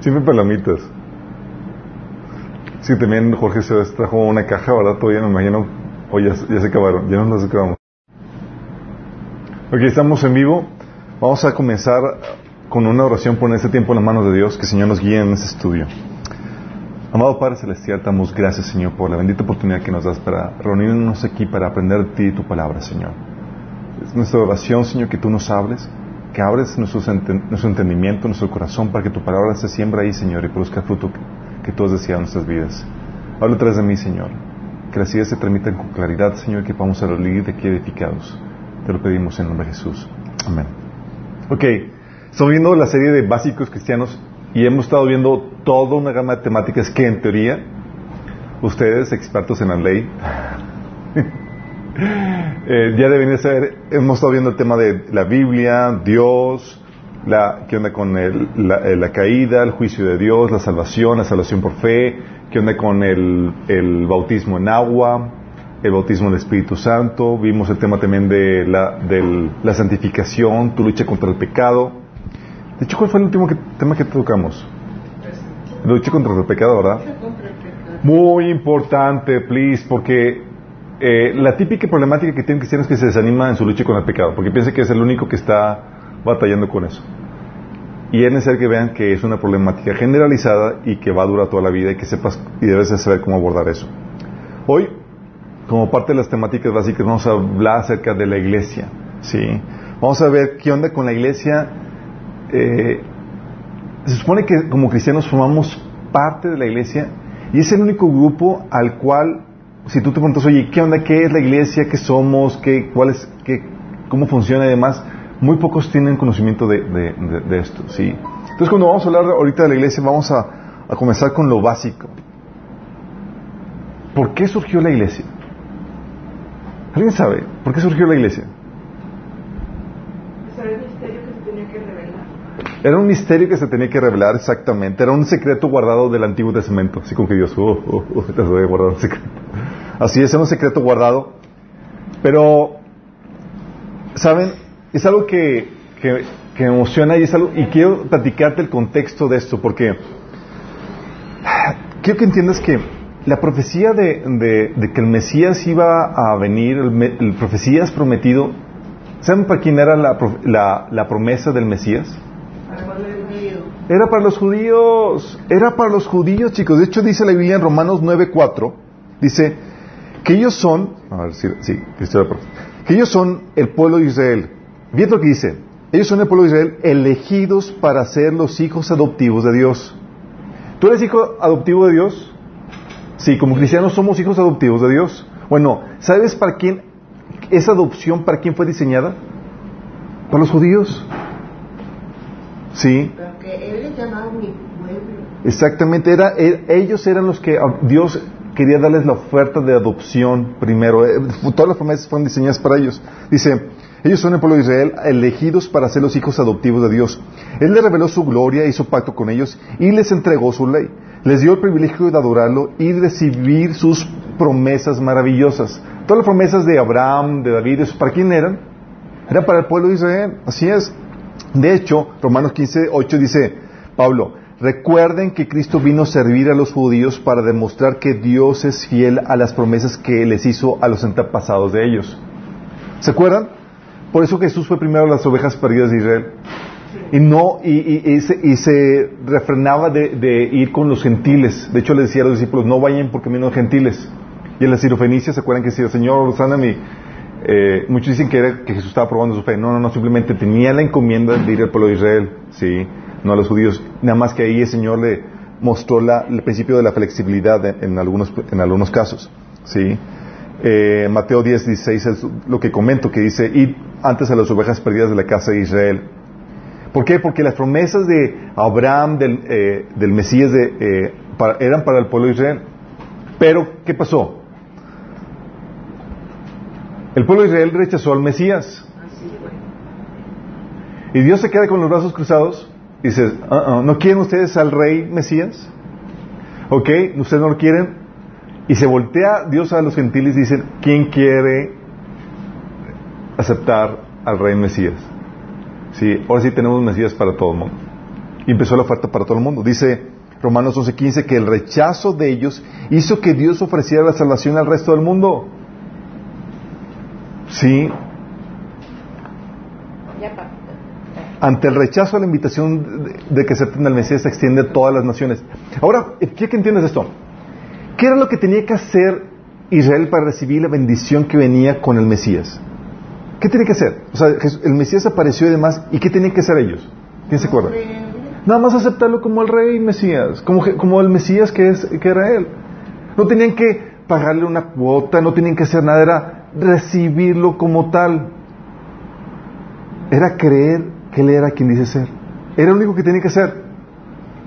Siempre palomitas. Sí, también Jorge se trajo una caja, ¿verdad? Todavía me imagino. O ya, ya se acabaron, ya no las acabamos. Ok, estamos en vivo. Vamos a comenzar con una oración por este tiempo en las manos de Dios. Que el Señor nos guíe en este estudio. Amado Padre Celestial, damos gracias, Señor, por la bendita oportunidad que nos das para reunirnos aquí para aprender de ti y tu palabra, Señor. Es nuestra oración, Señor, que tú nos hables, que abres nuestro, entendimiento, nuestro corazón, para que tu palabra se siembra ahí, Señor, y produzca fruto que, tú has deseado en nuestras vidas. Habla atrás de mí, Señor. Que las ideas se transmitan con claridad, Señor, que podamos salir de aquí edificados. Te lo pedimos en nombre de Jesús. Amén. Ok, estamos viendo la serie de básicos cristianos y hemos estado viendo toda una gama de temáticas que en teoría ustedes, expertos en la ley, eh, ya deben de saber, hemos estado viendo el tema de la Biblia, Dios, la, qué onda con el, la, eh, la, caída, el juicio de Dios, la salvación, la salvación por fe, qué onda con el, el bautismo en agua, el bautismo del Espíritu Santo, vimos el tema también de la, de la santificación, tu lucha contra el pecado. De hecho, ¿cuál fue el último que, tema que tocamos? Lucha contra el pecado, ¿verdad? Muy importante, please, porque eh, la típica problemática que tienen cristianos es que se desanima en su lucha con el pecado, porque piensa que es el único que está batallando con eso. Y es necesario que vean que es una problemática generalizada y que va a durar toda la vida y que sepas y debes de saber cómo abordar eso. Hoy, como parte de las temáticas básicas, vamos a hablar acerca de la iglesia. ¿sí? Vamos a ver qué onda con la iglesia. Eh, se supone que como cristianos formamos parte de la iglesia y es el único grupo al cual, si tú te preguntas, oye, ¿qué onda? ¿Qué es la iglesia? ¿Qué somos? ¿Qué, cuál es, qué, ¿Cómo funciona y demás? Muy pocos tienen conocimiento de, de, de, de, esto, ¿sí? Entonces, cuando vamos a hablar ahorita de la iglesia, vamos a, a comenzar con lo básico. ¿Por qué surgió la iglesia? ¿Alguien sabe por qué surgió la iglesia? Era un misterio que se tenía que revelar exactamente. Era un secreto guardado del Antiguo Testamento. Así como que Dios, oh, oh, oh, te voy a guardar un secreto. Así es, era un secreto guardado. Pero, ¿saben? Es algo que, que, que me emociona y es algo, y quiero platicarte el contexto de esto porque quiero que entiendas que la profecía de, de, de que el Mesías iba a venir, el, el profecías prometido, ¿saben para quién era la, la, la promesa del Mesías? Era para los judíos, era para los judíos, chicos. De hecho, dice la Biblia en Romanos 9:4, dice que ellos son, a ver, sí, sí, que ellos son el pueblo de Israel. Bien lo que dice, ellos son el pueblo de Israel elegidos para ser los hijos adoptivos de Dios. ¿Tú eres hijo adoptivo de Dios? Sí, como cristianos somos hijos adoptivos de Dios. Bueno, ¿sabes para quién esa adopción, para quién fue diseñada? Para los judíos. Sí. Él les llamaba mi pueblo. Exactamente, era, ellos eran los que Dios quería darles la oferta de adopción primero. Todas las promesas fueron diseñadas para ellos. Dice, ellos son el pueblo de Israel, elegidos para ser los hijos adoptivos de Dios. Él les reveló su gloria, hizo pacto con ellos y les entregó su ley. Les dio el privilegio de adorarlo y recibir sus promesas maravillosas. Todas las promesas de Abraham, de David, ¿para quién eran? Era para el pueblo de Israel. Así es. De hecho, Romanos 15, 8 dice, Pablo, recuerden que Cristo vino a servir a los judíos para demostrar que Dios es fiel a las promesas que les hizo a los antepasados de ellos. ¿Se acuerdan? Por eso Jesús fue primero a las ovejas perdidas de Israel. Y no, y, y, se, y se, refrenaba de, de, ir con los gentiles. De hecho, le decía a los discípulos, no vayan porque menos gentiles. Y en la sirofenicia, ¿se acuerdan que decía, Señor, sáname? Eh, muchos dicen que, era, que Jesús estaba probando su fe. No, no, no, simplemente tenía la encomienda de ir al pueblo de Israel, sí, no a los judíos. Nada más que ahí el Señor le mostró la, el principio de la flexibilidad en, en algunos, en algunos casos, sí. Eh, Mateo 10, 16 es lo que comento, que dice, id antes a las ovejas perdidas de la casa de Israel. ¿Por qué? Porque las promesas de Abraham, del, eh, del Mesías, de, eh, para, eran para el pueblo de Israel. Pero, ¿qué pasó? El pueblo de Israel rechazó al Mesías. Y Dios se queda con los brazos cruzados y dice, uh -uh, ¿no quieren ustedes al rey Mesías? ¿Ok? ¿Ustedes no lo quieren? Y se voltea Dios a los gentiles y dice, ¿quién quiere aceptar al rey Mesías? Sí, ahora sí tenemos Mesías para todo el mundo. Y empezó la oferta para todo el mundo. Dice Romanos 11:15 que el rechazo de ellos hizo que Dios ofreciera la salvación al resto del mundo. Sí. Ya, papá. Ante el rechazo a la invitación de, de que acepten al Mesías se extiende a todas las naciones. Ahora, ¿qué que entiendes esto? ¿Qué era lo que tenía que hacer Israel para recibir la bendición que venía con el Mesías? ¿Qué tenía que hacer? O sea, el Mesías apareció y demás, ¿y qué tenían que hacer ellos? ¿Quién se acuerda? Nada más aceptarlo como el rey Mesías, como, como el Mesías que, es, que era él. No tenían que pagarle una cuota, no tenían que hacer nada, era recibirlo como tal. Era creer que él era quien dice ser. Era lo único que tenía que hacer.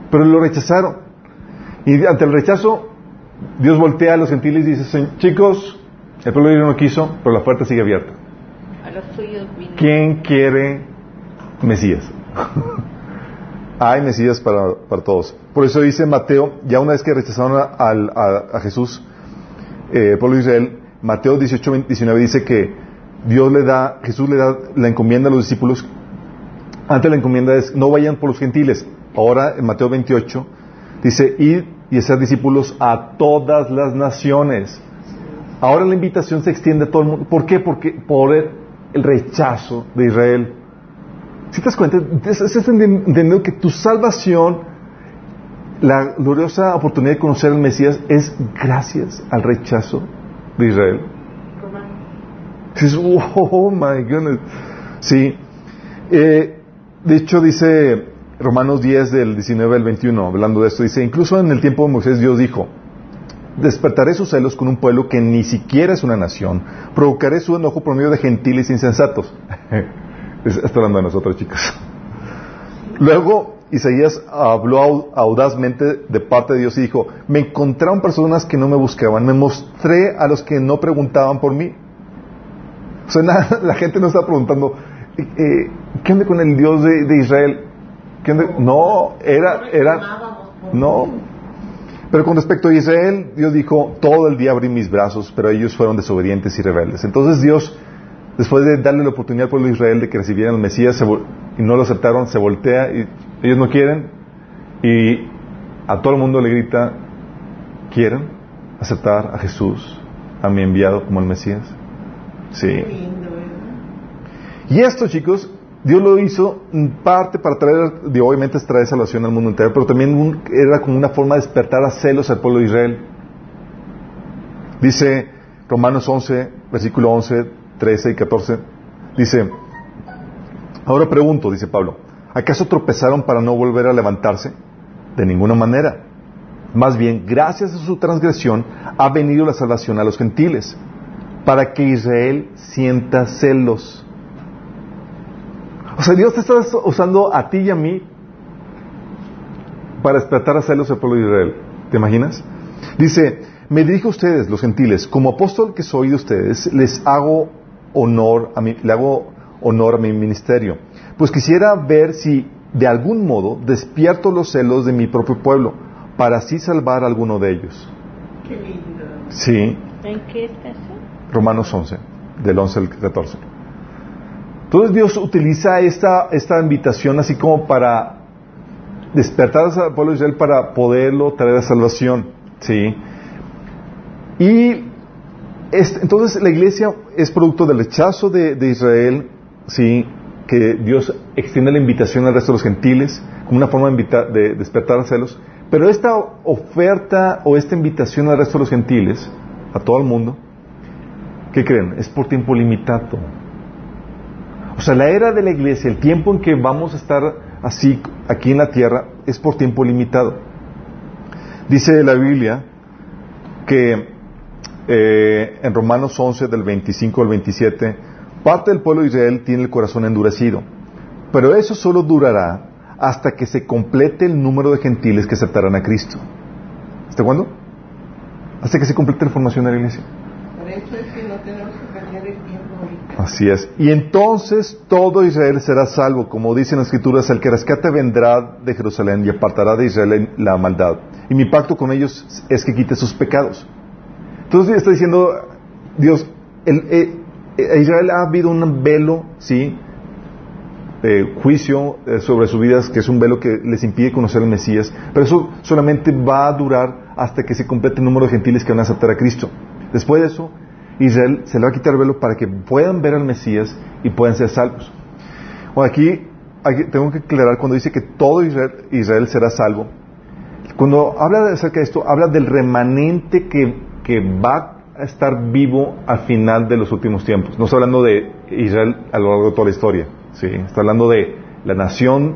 Pero lo rechazaron. Y ante el rechazo, Dios voltea a los gentiles y dice, "Se- chicos, el pueblo no quiso, pero la puerta sigue abierta. A los suyos vino. ¿Quién quiere Mesías? Hay Mesías para, para todos. Por eso dice Mateo, ya una vez que rechazaron a, a- a Jesús, eh, el pueblo de Israel, Mateo 18, 20, 19 dice que Dios le da, Jesús le da la encomienda a los discípulos. Antes la encomienda es, no vayan por los gentiles. Ahora, en Mateo 28, dice, ir y hacer discípulos a todas las naciones. Ahora la invitación se extiende a todo el mundo. ¿Por qué? Porque por el, rechazo de Israel. Si te das cuenta, es, es entendiendo que tu salvación, la gloriosa oportunidad de conocer al Mesías, es gracias al rechazo de Israel. Dices, oh my goodness. Sí. Eh, de hecho, dice Romanos 10, del 19 al 21, hablando de esto, dice: Incluso en el tiempo de Moisés, Dios dijo: Despertaré sus celos con un pueblo que ni siquiera es una nación. Provocaré su enojo por medio de gentiles insensatos. Es- Está hablando de nosotros, chicas. Luego, Isaías habló au- audazmente de parte de Dios y dijo, me encontraron personas que no me buscaban, me mostré a los que no preguntaban por mí. La gente no está preguntando, eh, eh, ¿qué onda con el Dios de, de Israel? ¿Qué onda? No, era, era, no. Pero con respecto a Israel, Dios dijo, todo el día abrí mis brazos, pero ellos fueron desobedientes y rebeldes. Entonces Dios, después de darle la oportunidad al pueblo de Israel de que recibieran al Mesías se y no lo aceptaron, se voltea y ellos no quieren y a todo el mundo le grita, ¿quieren aceptar a Jesús, a mi enviado como el Mesías? Sí. Y esto, chicos, Dios lo hizo en parte para traer, obviamente traer salvación al mundo entero, pero también era como una forma de despertar a celos al pueblo de Israel. Dice Romanos 11, versículo 11, 13 y 14, dice, ahora pregunto, dice Pablo, ¿acaso tropezaron para no volver a levantarse? De ninguna manera. Más bien, gracias a su transgresión ha venido la salvación a los gentiles, para que Israel sienta celos. O sea, Dios te está usando a ti y a mí para despertar a celos al pueblo de Israel. ¿Te imaginas? Dice, me dirijo a ustedes, los gentiles, como apóstol que soy de ustedes, les hago honor a mi, le hago honor a mi ministerio. Pues quisiera ver si de algún modo despierto los celos de mi propio pueblo, para así salvar a alguno de ellos. Qué lindo. Sí, ¿En qué eso? Romanos 11, del 11 al 14. Entonces Dios utiliza esta, esta invitación así como para despertar al pueblo de Israel para poderlo traer a salvación. ¿sí? Y es- entonces la iglesia es producto del rechazo de, de Israel, ¿sí? que Dios extiende la invitación al resto de los gentiles como una forma de, invitar- de despertar a celos. Pero esta oferta o esta invitación al resto de los gentiles, a todo el mundo, ¿qué creen? Es por tiempo limitado. O sea, la era de la iglesia, el tiempo en que vamos a estar así aquí en la tierra, es por tiempo limitado. Dice la Biblia que eh, en Romanos 11, del 25 al 27, parte del pueblo de Israel tiene el corazón endurecido, pero eso solo durará hasta que se complete el número de gentiles que aceptarán a Cristo. ¿Hasta cuándo? Hasta que se complete la formación de la iglesia. Por eso es que no tenemos que perder el tiempo ahorita. Así es. Y entonces todo Israel será salvo, como dicen las escrituras, el que rescate vendrá de Jerusalén y apartará de Israel la maldad. Y mi pacto con ellos es que quite sus pecados. Entonces está diciendo Dios, el, eh, a Israel ha habido un velo, ¿sí? eh, juicio eh, sobre sus vidas, que es un velo que les impide conocer al Mesías, pero eso solamente va a durar hasta que se complete el número de gentiles que van a aceptar a Cristo. Después de eso, Israel se le va a quitar el velo para que puedan ver al Mesías y puedan ser salvos. Bueno, aquí, tengo que aclarar cuando dice que todo Israel, Israel será salvo. Cuando habla acerca de esto, habla del remanente que, que va a estar vivo al final de los últimos tiempos. No está hablando de Israel a lo largo de toda la historia. ¿sí? Está hablando de la nación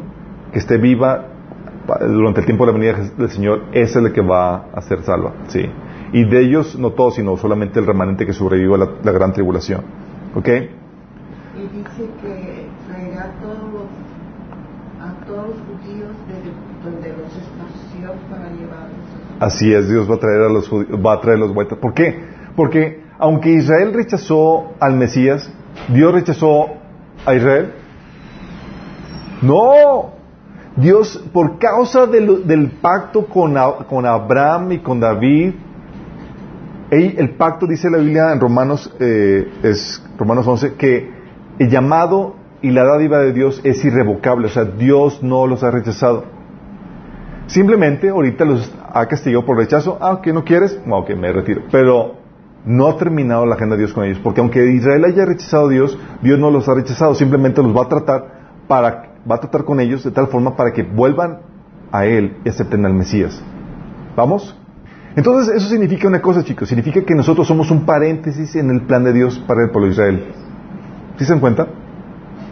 que esté viva durante el tiempo de la venida del Señor. Es la que va a ser salva. ¿sí? Y de ellos, no todos, sino solamente el remanente que sobrevivió a la, la gran tribulación. ¿Ok? Y dice que traerá a todos los, a todos los judíos de donde los esparció para llevarlos. Así es, Dios va a traer a los judíos, va a traer los vueltas. ¿Por qué? Porque aunque Israel rechazó al Mesías, Dios rechazó a Israel. No, Dios por causa del, del pacto con, A- con Abraham y con David, el, el pacto dice la Biblia en Romanos, eh, Romanos 11, que el llamado y la dádiva de Dios es irrevocable, o sea, Dios no los ha rechazado. Simplemente ahorita los ha castigado por rechazo. Ah, que no quieres, no, ok, me retiro. Pero no ha terminado la agenda de Dios con ellos, porque aunque Israel haya rechazado a Dios, Dios no los ha rechazado, simplemente los va a tratar para, va a tratar con ellos de tal forma para que vuelvan a Él y acepten al Mesías. ¿Vamos? Entonces, eso significa una cosa, chicos, significa que nosotros somos un paréntesis en el plan de Dios para el pueblo de Israel. ¿Sí se dan cuenta?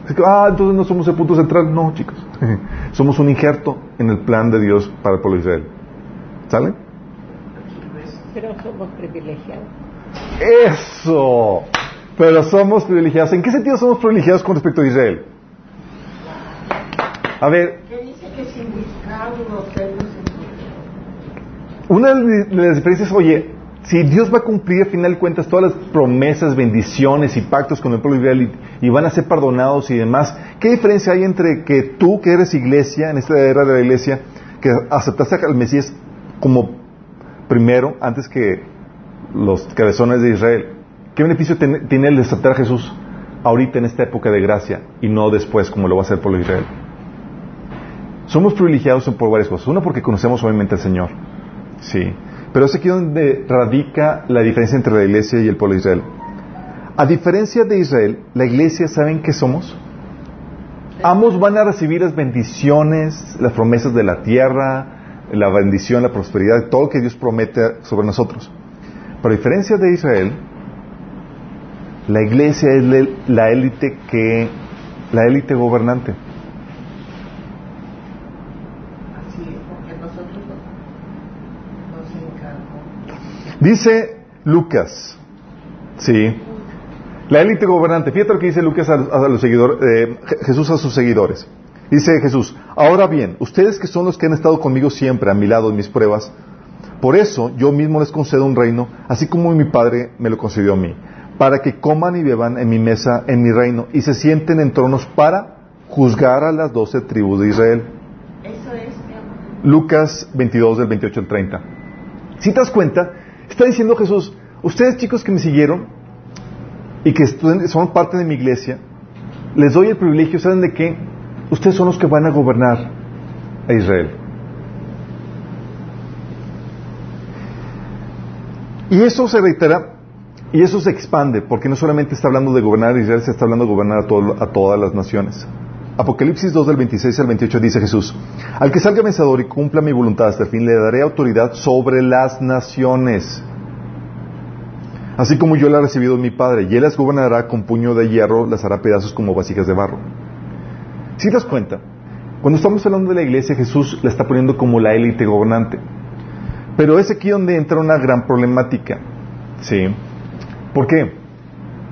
Así que, ah, entonces no somos el punto central. No, chicos. somos un injerto en el plan de Dios para el pueblo de Israel. ¿Sale? Pero somos privilegiados. Eso. Pero somos privilegiados. ¿En qué sentido somos privilegiados con respecto a Israel? A ver, Que dice que sin buscar los celos en una de las diferencias, oye, si Dios va a cumplir a final de cuentas todas las promesas, bendiciones y pactos con el pueblo Israel y, van a ser perdonados y demás, ¿qué diferencia hay entre que tú que eres iglesia, en esta era de la iglesia, que aceptaste al Mesías como primero, antes que los cabezones de Israel? ¿Qué beneficio tiene el de aceptar a Jesús ahorita en esta época de gracia y no después como lo va a hacer el pueblo de Israel? Somos privilegiados por varias cosas. Uno, porque conocemos obviamente al Señor. Sí. Pero es aquí donde radica la diferencia entre la iglesia y el pueblo de Israel. A diferencia de Israel, la iglesia, ¿saben qué somos? Ambos van a recibir las bendiciones, las promesas de la tierra, la bendición, la prosperidad, todo lo que Dios promete sobre nosotros. Pero a diferencia de Israel, la iglesia es la élite que, la élite gobernante. Así es, porque nosotros nos, nos encargó. Dice Lucas, sí, la élite gobernante. Fíjate lo que dice Lucas a, a los seguidores, eh, Je- Jesús a sus seguidores. Dice Jesús, ahora bien, ustedes que son los que han estado conmigo siempre a mi lado en mis pruebas, por eso yo mismo les concedo un reino, así como mi Padre me lo concedió a mí, para que coman y beban en mi mesa, en mi reino, y se sienten en tronos para juzgar a las doce tribus de Israel. Eso es. Lucas 22 del 28 al 30. Si te das cuenta, está diciendo Jesús, ustedes chicos que me siguieron y que son parte de mi iglesia, les doy el privilegio, ¿saben de qué? Ustedes son los que van a gobernar a Israel. Y eso se reitera y eso se expande, porque no solamente está hablando de gobernar a Israel, se está hablando de gobernar a, a todas las naciones. Apocalipsis 2 del 26 al 28 dice Jesús, al que salga vencedor y cumpla mi voluntad hasta el fin, le daré autoridad sobre las naciones, así como yo la he recibido mi Padre, y él las gobernará con puño de hierro, las hará pedazos como vasijas de barro. Si te das cuenta, cuando estamos hablando de la iglesia, Jesús la está poniendo como la élite gobernante. Pero es aquí donde entra una gran problemática. ¿Sí? ¿Por qué?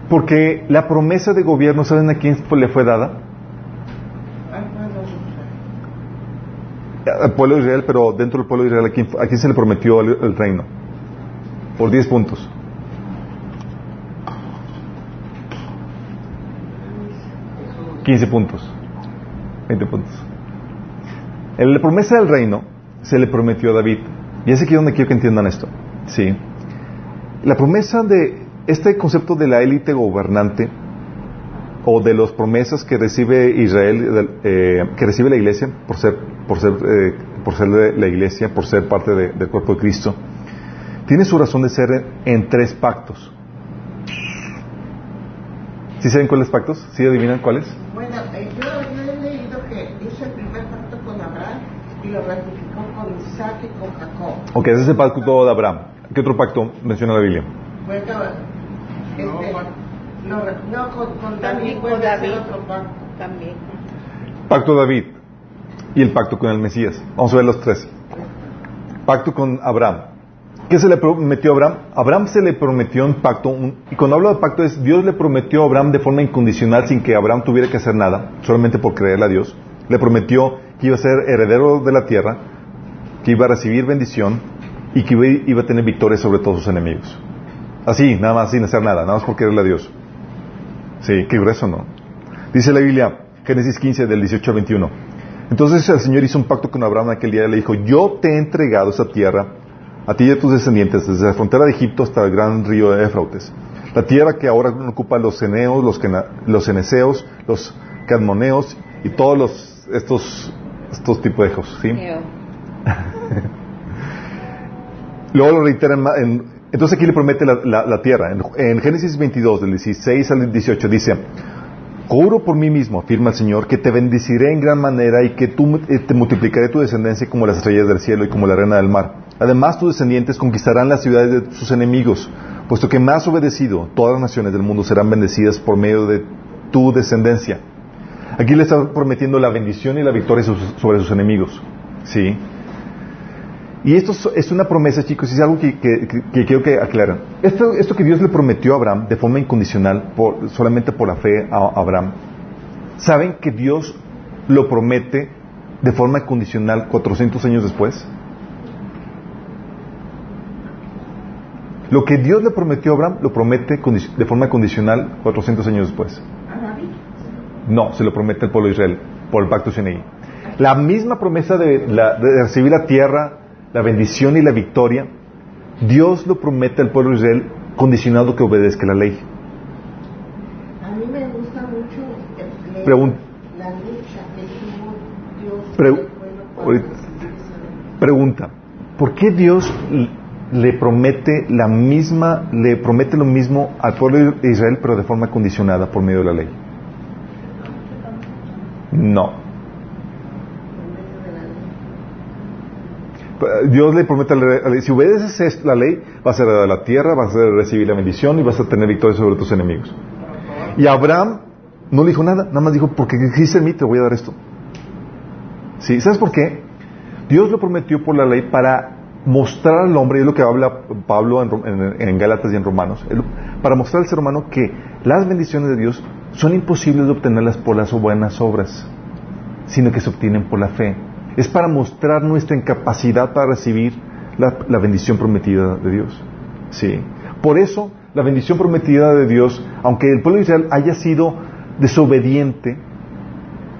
Porque la promesa de gobierno, ¿saben a quién le fue dada? Al pueblo de Israel. Al pueblo de Israel, pero dentro del pueblo de Israel, ¿a quién, a quién se le prometió el, el reino? Por 10 puntos. Quince puntos. 20 puntos. En la promesa del reino se le prometió a David. Y es aquí donde quiero que entiendan esto. Sí. La promesa de este concepto de la élite gobernante o de las promesas que recibe Israel, eh, que recibe la iglesia por ser, por ser, eh, por ser la iglesia, por ser parte del cuerpo de Cristo, tiene su razón de ser en, tres pactos. ¿Sí saben cuáles pactos? ¿Sí adivinan cuáles? Bueno, eh, yo, yo, he leído que hizo el primer pacto con Abraham y lo ratificó con Isaac y con Jacob. Ok, ese es el pacto de Abraham. ¿Qué otro pacto menciona la Biblia? Bueno, este, no, no, con, con David, con David. Otro pacto. También. Pacto David y el pacto con el Mesías. Vamos a ver los tres. Pacto con Abraham. ¿Qué se le prometió a Abraham? Abraham se le prometió un pacto, y cuando hablo de pacto es Dios le prometió a Abraham de forma incondicional sin que Abraham tuviera que hacer nada, solamente por creerle a Dios. Le prometió que iba a ser heredero de la tierra, que iba a recibir bendición y que iba, a tener victoria sobre todos sus enemigos. Así, nada más, sin hacer nada, nada más por creerle a Dios. Sí, qué grueso, ¿no? Dice la Biblia, Génesis 15, del 18 al 21. Entonces el Señor hizo un pacto con Abraham aquel día y le dijo, yo te he entregado esa tierra a ti y a tus descendientes, desde la frontera de Egipto hasta el gran río de Éfrautes. La tierra que ahora ocupa los ceneos, los, los ceneseos, los cadmoneos y todos los, estos, estos tipos de hijos, ¿sí? Luego lo reitera en, entonces aquí le promete la, tierra. En, Génesis 22, del 16 al 18, dice, Juro por mí mismo, afirma el Señor, que te bendeciré en gran manera y que tú, eh, te multiplicaré tu descendencia como las estrellas del cielo y como la arena del mar. Además, tus descendientes conquistarán las ciudades de sus enemigos, puesto que has obedecido, todas las naciones del mundo serán bendecidas por medio de tu descendencia. Aquí le está prometiendo la bendición y la victoria sobre sus enemigos. ¿Sí? Y esto es una promesa, chicos, y es algo que, quiero que aclaren. Esto, que Dios le prometió a Abraham de forma incondicional, solamente por la fe a Abraham, ¿saben que Dios lo promete de forma incondicional 400 años después? Lo que Dios le prometió a Abraham, lo promete de forma condicional 400 años después. No, se lo promete al pueblo de Israel por el pacto Sinaí. La misma promesa de, de recibir la tierra la bendición y la victoria, Dios lo promete al pueblo de Israel condicionado que obedezca la ley. A mí me gusta mucho la lucha que Dios Pregunta, ¿por qué Dios le promete la misma, le promete lo mismo al pueblo de Israel pero de forma condicionada por medio de la ley? No. Dios le promete a la si obedeces la ley, vas a heredar la tierra, vas a recibir la bendición y vas a tener victoria sobre tus enemigos. Y Abraham no le dijo nada, nada más dijo, porque dijiste en mí, te voy a dar esto. ¿Sí? ¿Sabes por qué? Dios lo prometió por la ley para mostrar al hombre, y es lo que habla Pablo en, en, Gálatas y en Romanos, para mostrar al ser humano que las bendiciones de Dios son imposibles de obtenerlas por las buenas obras, sino que se obtienen por la fe es para mostrar nuestra incapacidad para recibir la, bendición prometida de Dios. Sí. Por eso, la bendición prometida de Dios, aunque el pueblo de Israel haya sido desobediente,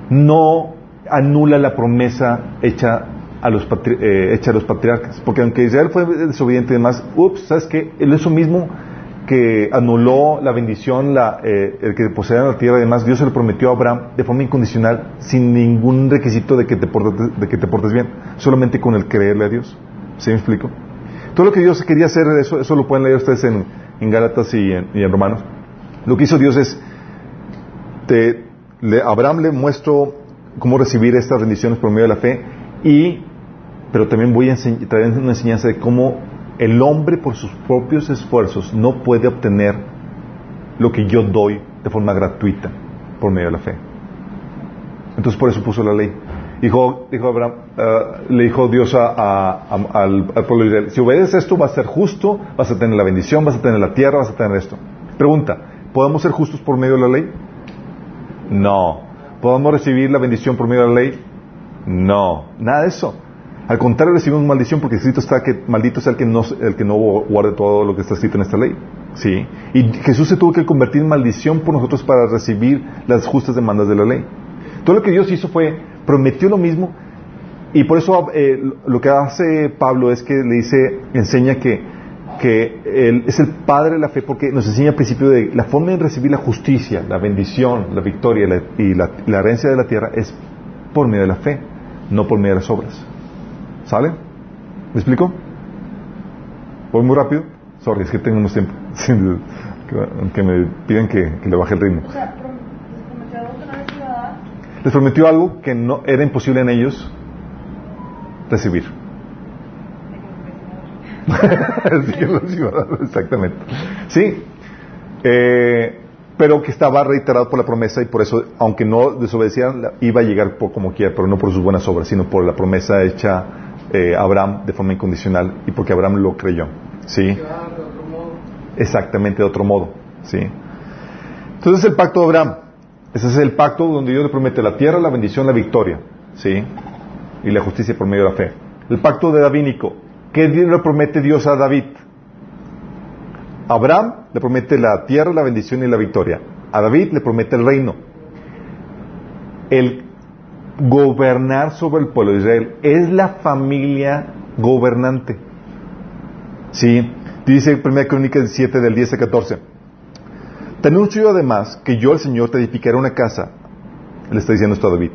no anula la promesa hecha a los, eh, hecha a los patriarcas. Porque aunque Israel fue desobediente y demás, ups, ¿sabes qué? Eso mismo que anuló la bendición, eh, el que poseían la tierra y demás, Dios se lo prometió a Abraham de forma incondicional, sin ningún requisito de que te portes, de que te portes bien, solamente con el creerle a Dios. ¿Sí me explico? Todo lo que Dios quería hacer, eso, eso lo pueden leer ustedes en, en Gálatas y en, Romanos. Lo que hizo Dios es, te, Abraham le muestro cómo recibir estas bendiciones por medio de la fe, y, pero también voy a traer una enseñanza de cómo el hombre por sus propios esfuerzos no puede obtener lo que yo doy de forma gratuita por medio de la fe. Entonces por eso puso la ley. Dijo, dijo Abraham, eh, le dijo Dios al, pueblo de Israel, si obedeces esto vas a ser justo, vas a tener la bendición, vas a tener la tierra, vas a tener esto. Pregunta, ¿podemos ser justos por medio de la ley? No. ¿Podemos recibir la bendición por medio de la ley? No. Nada de eso. Al contrario, recibimos maldición porque escrito está que maldito sea el que no, el que no guarde todo lo que está escrito en esta ley. ¿Sí? Y Jesús se tuvo que convertir en maldición por nosotros para recibir las justas demandas de la ley. Todo lo que Dios hizo fue, prometió lo mismo, y por eso eh, lo que hace Pablo es que le dice, enseña que, que Él es el Padre de la fe porque nos enseña al principio de la forma de recibir la justicia, la bendición, la victoria y la, herencia de la tierra es por medio de la fe, no por medio de las obras. ¿Sale? ¿Me explico? ¿Voy muy rápido? Sorry, es que tengo más tiempo. que me piden que, le baje el ritmo. O sea, les prometió algo que no era imposible en ellos recibir. Exactamente. Sí. Eh, pero que estaba reiterado por la promesa y por eso, aunque no desobedecieran, iba a llegar por como quiera, pero no por sus buenas obras, sino por la promesa hecha eh, Abraham de forma incondicional y porque Abraham lo creyó. ¿Sí? Exactamente de otro modo. ¿Sí? Entonces el pacto de Abraham. Ese es el pacto donde Dios le promete la tierra, la bendición, la victoria. ¿Sí? Y la justicia por medio de la fe. El pacto de Davínico. ¿Qué le promete Dios a David? Abraham le promete la tierra, la bendición y la victoria. A David le promete el reino. El gobernar sobre el pueblo de Israel es la familia gobernante. Sí, dice 1 Crónicas 7 del 10 al 14. Te anuncio además que yo, el Señor, te edificaré una casa. Le está diciendo esto a David.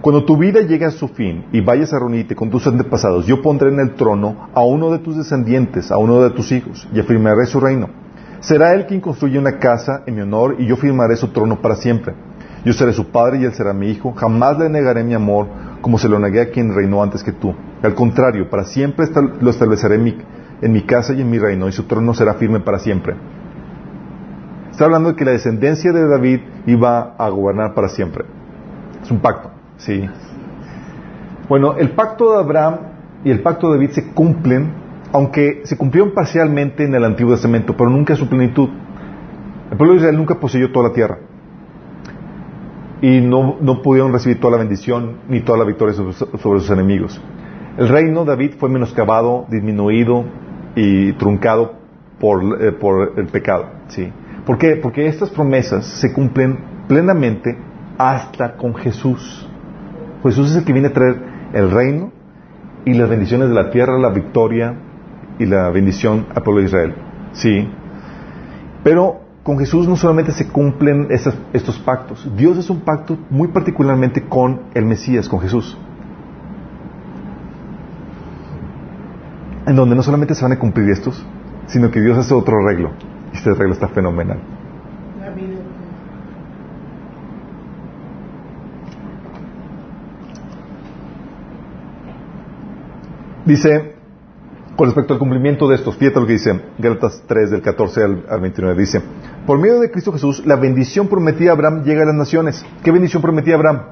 Cuando tu vida llegue a su fin y vayas a reunirte con tus antepasados, yo pondré en el trono a uno de tus descendientes, a uno de tus hijos, y afirmaré su reino. Será él quien construya una casa en mi honor y yo firmaré su trono para siempre. Yo seré su padre y él será mi hijo. Jamás le negaré mi amor como se lo negué a quien reinó antes que tú. Al contrario, para siempre lo estableceré en mi, en mi casa y en mi reino y su trono será firme para siempre. Está hablando de que la descendencia de David iba a gobernar para siempre. Es un pacto. Sí. Bueno, el pacto de Abraham y el pacto de David se cumplen, aunque se cumplieron parcialmente en el Antiguo Testamento, pero nunca a su plenitud. El pueblo de Israel nunca poseyó toda la tierra. Y no, no pudieron recibir toda la bendición ni toda la victoria sobre, sus enemigos. El reino de David fue menoscabado, disminuido y truncado por, eh, por el pecado. ¿sí? ¿Por qué? Porque estas promesas se cumplen plenamente hasta con Jesús. Jesús es el que viene a traer el reino y las bendiciones de la tierra, la victoria y la bendición al pueblo de Israel. Sí. Pero con Jesús no solamente se cumplen estos pactos. Dios es un pacto muy particularmente con el Mesías, con Jesús. En donde no solamente se van a cumplir estos, sino que Dios hace otro arreglo. Y este arreglo está fenomenal. Dice, con respecto al cumplimiento de estos, fíjate lo que dice Gálatas 3 del 14 al, 29, dice, por medio de Cristo Jesús, la bendición prometida a Abraham llega a las naciones. ¿Qué bendición prometía a Abraham?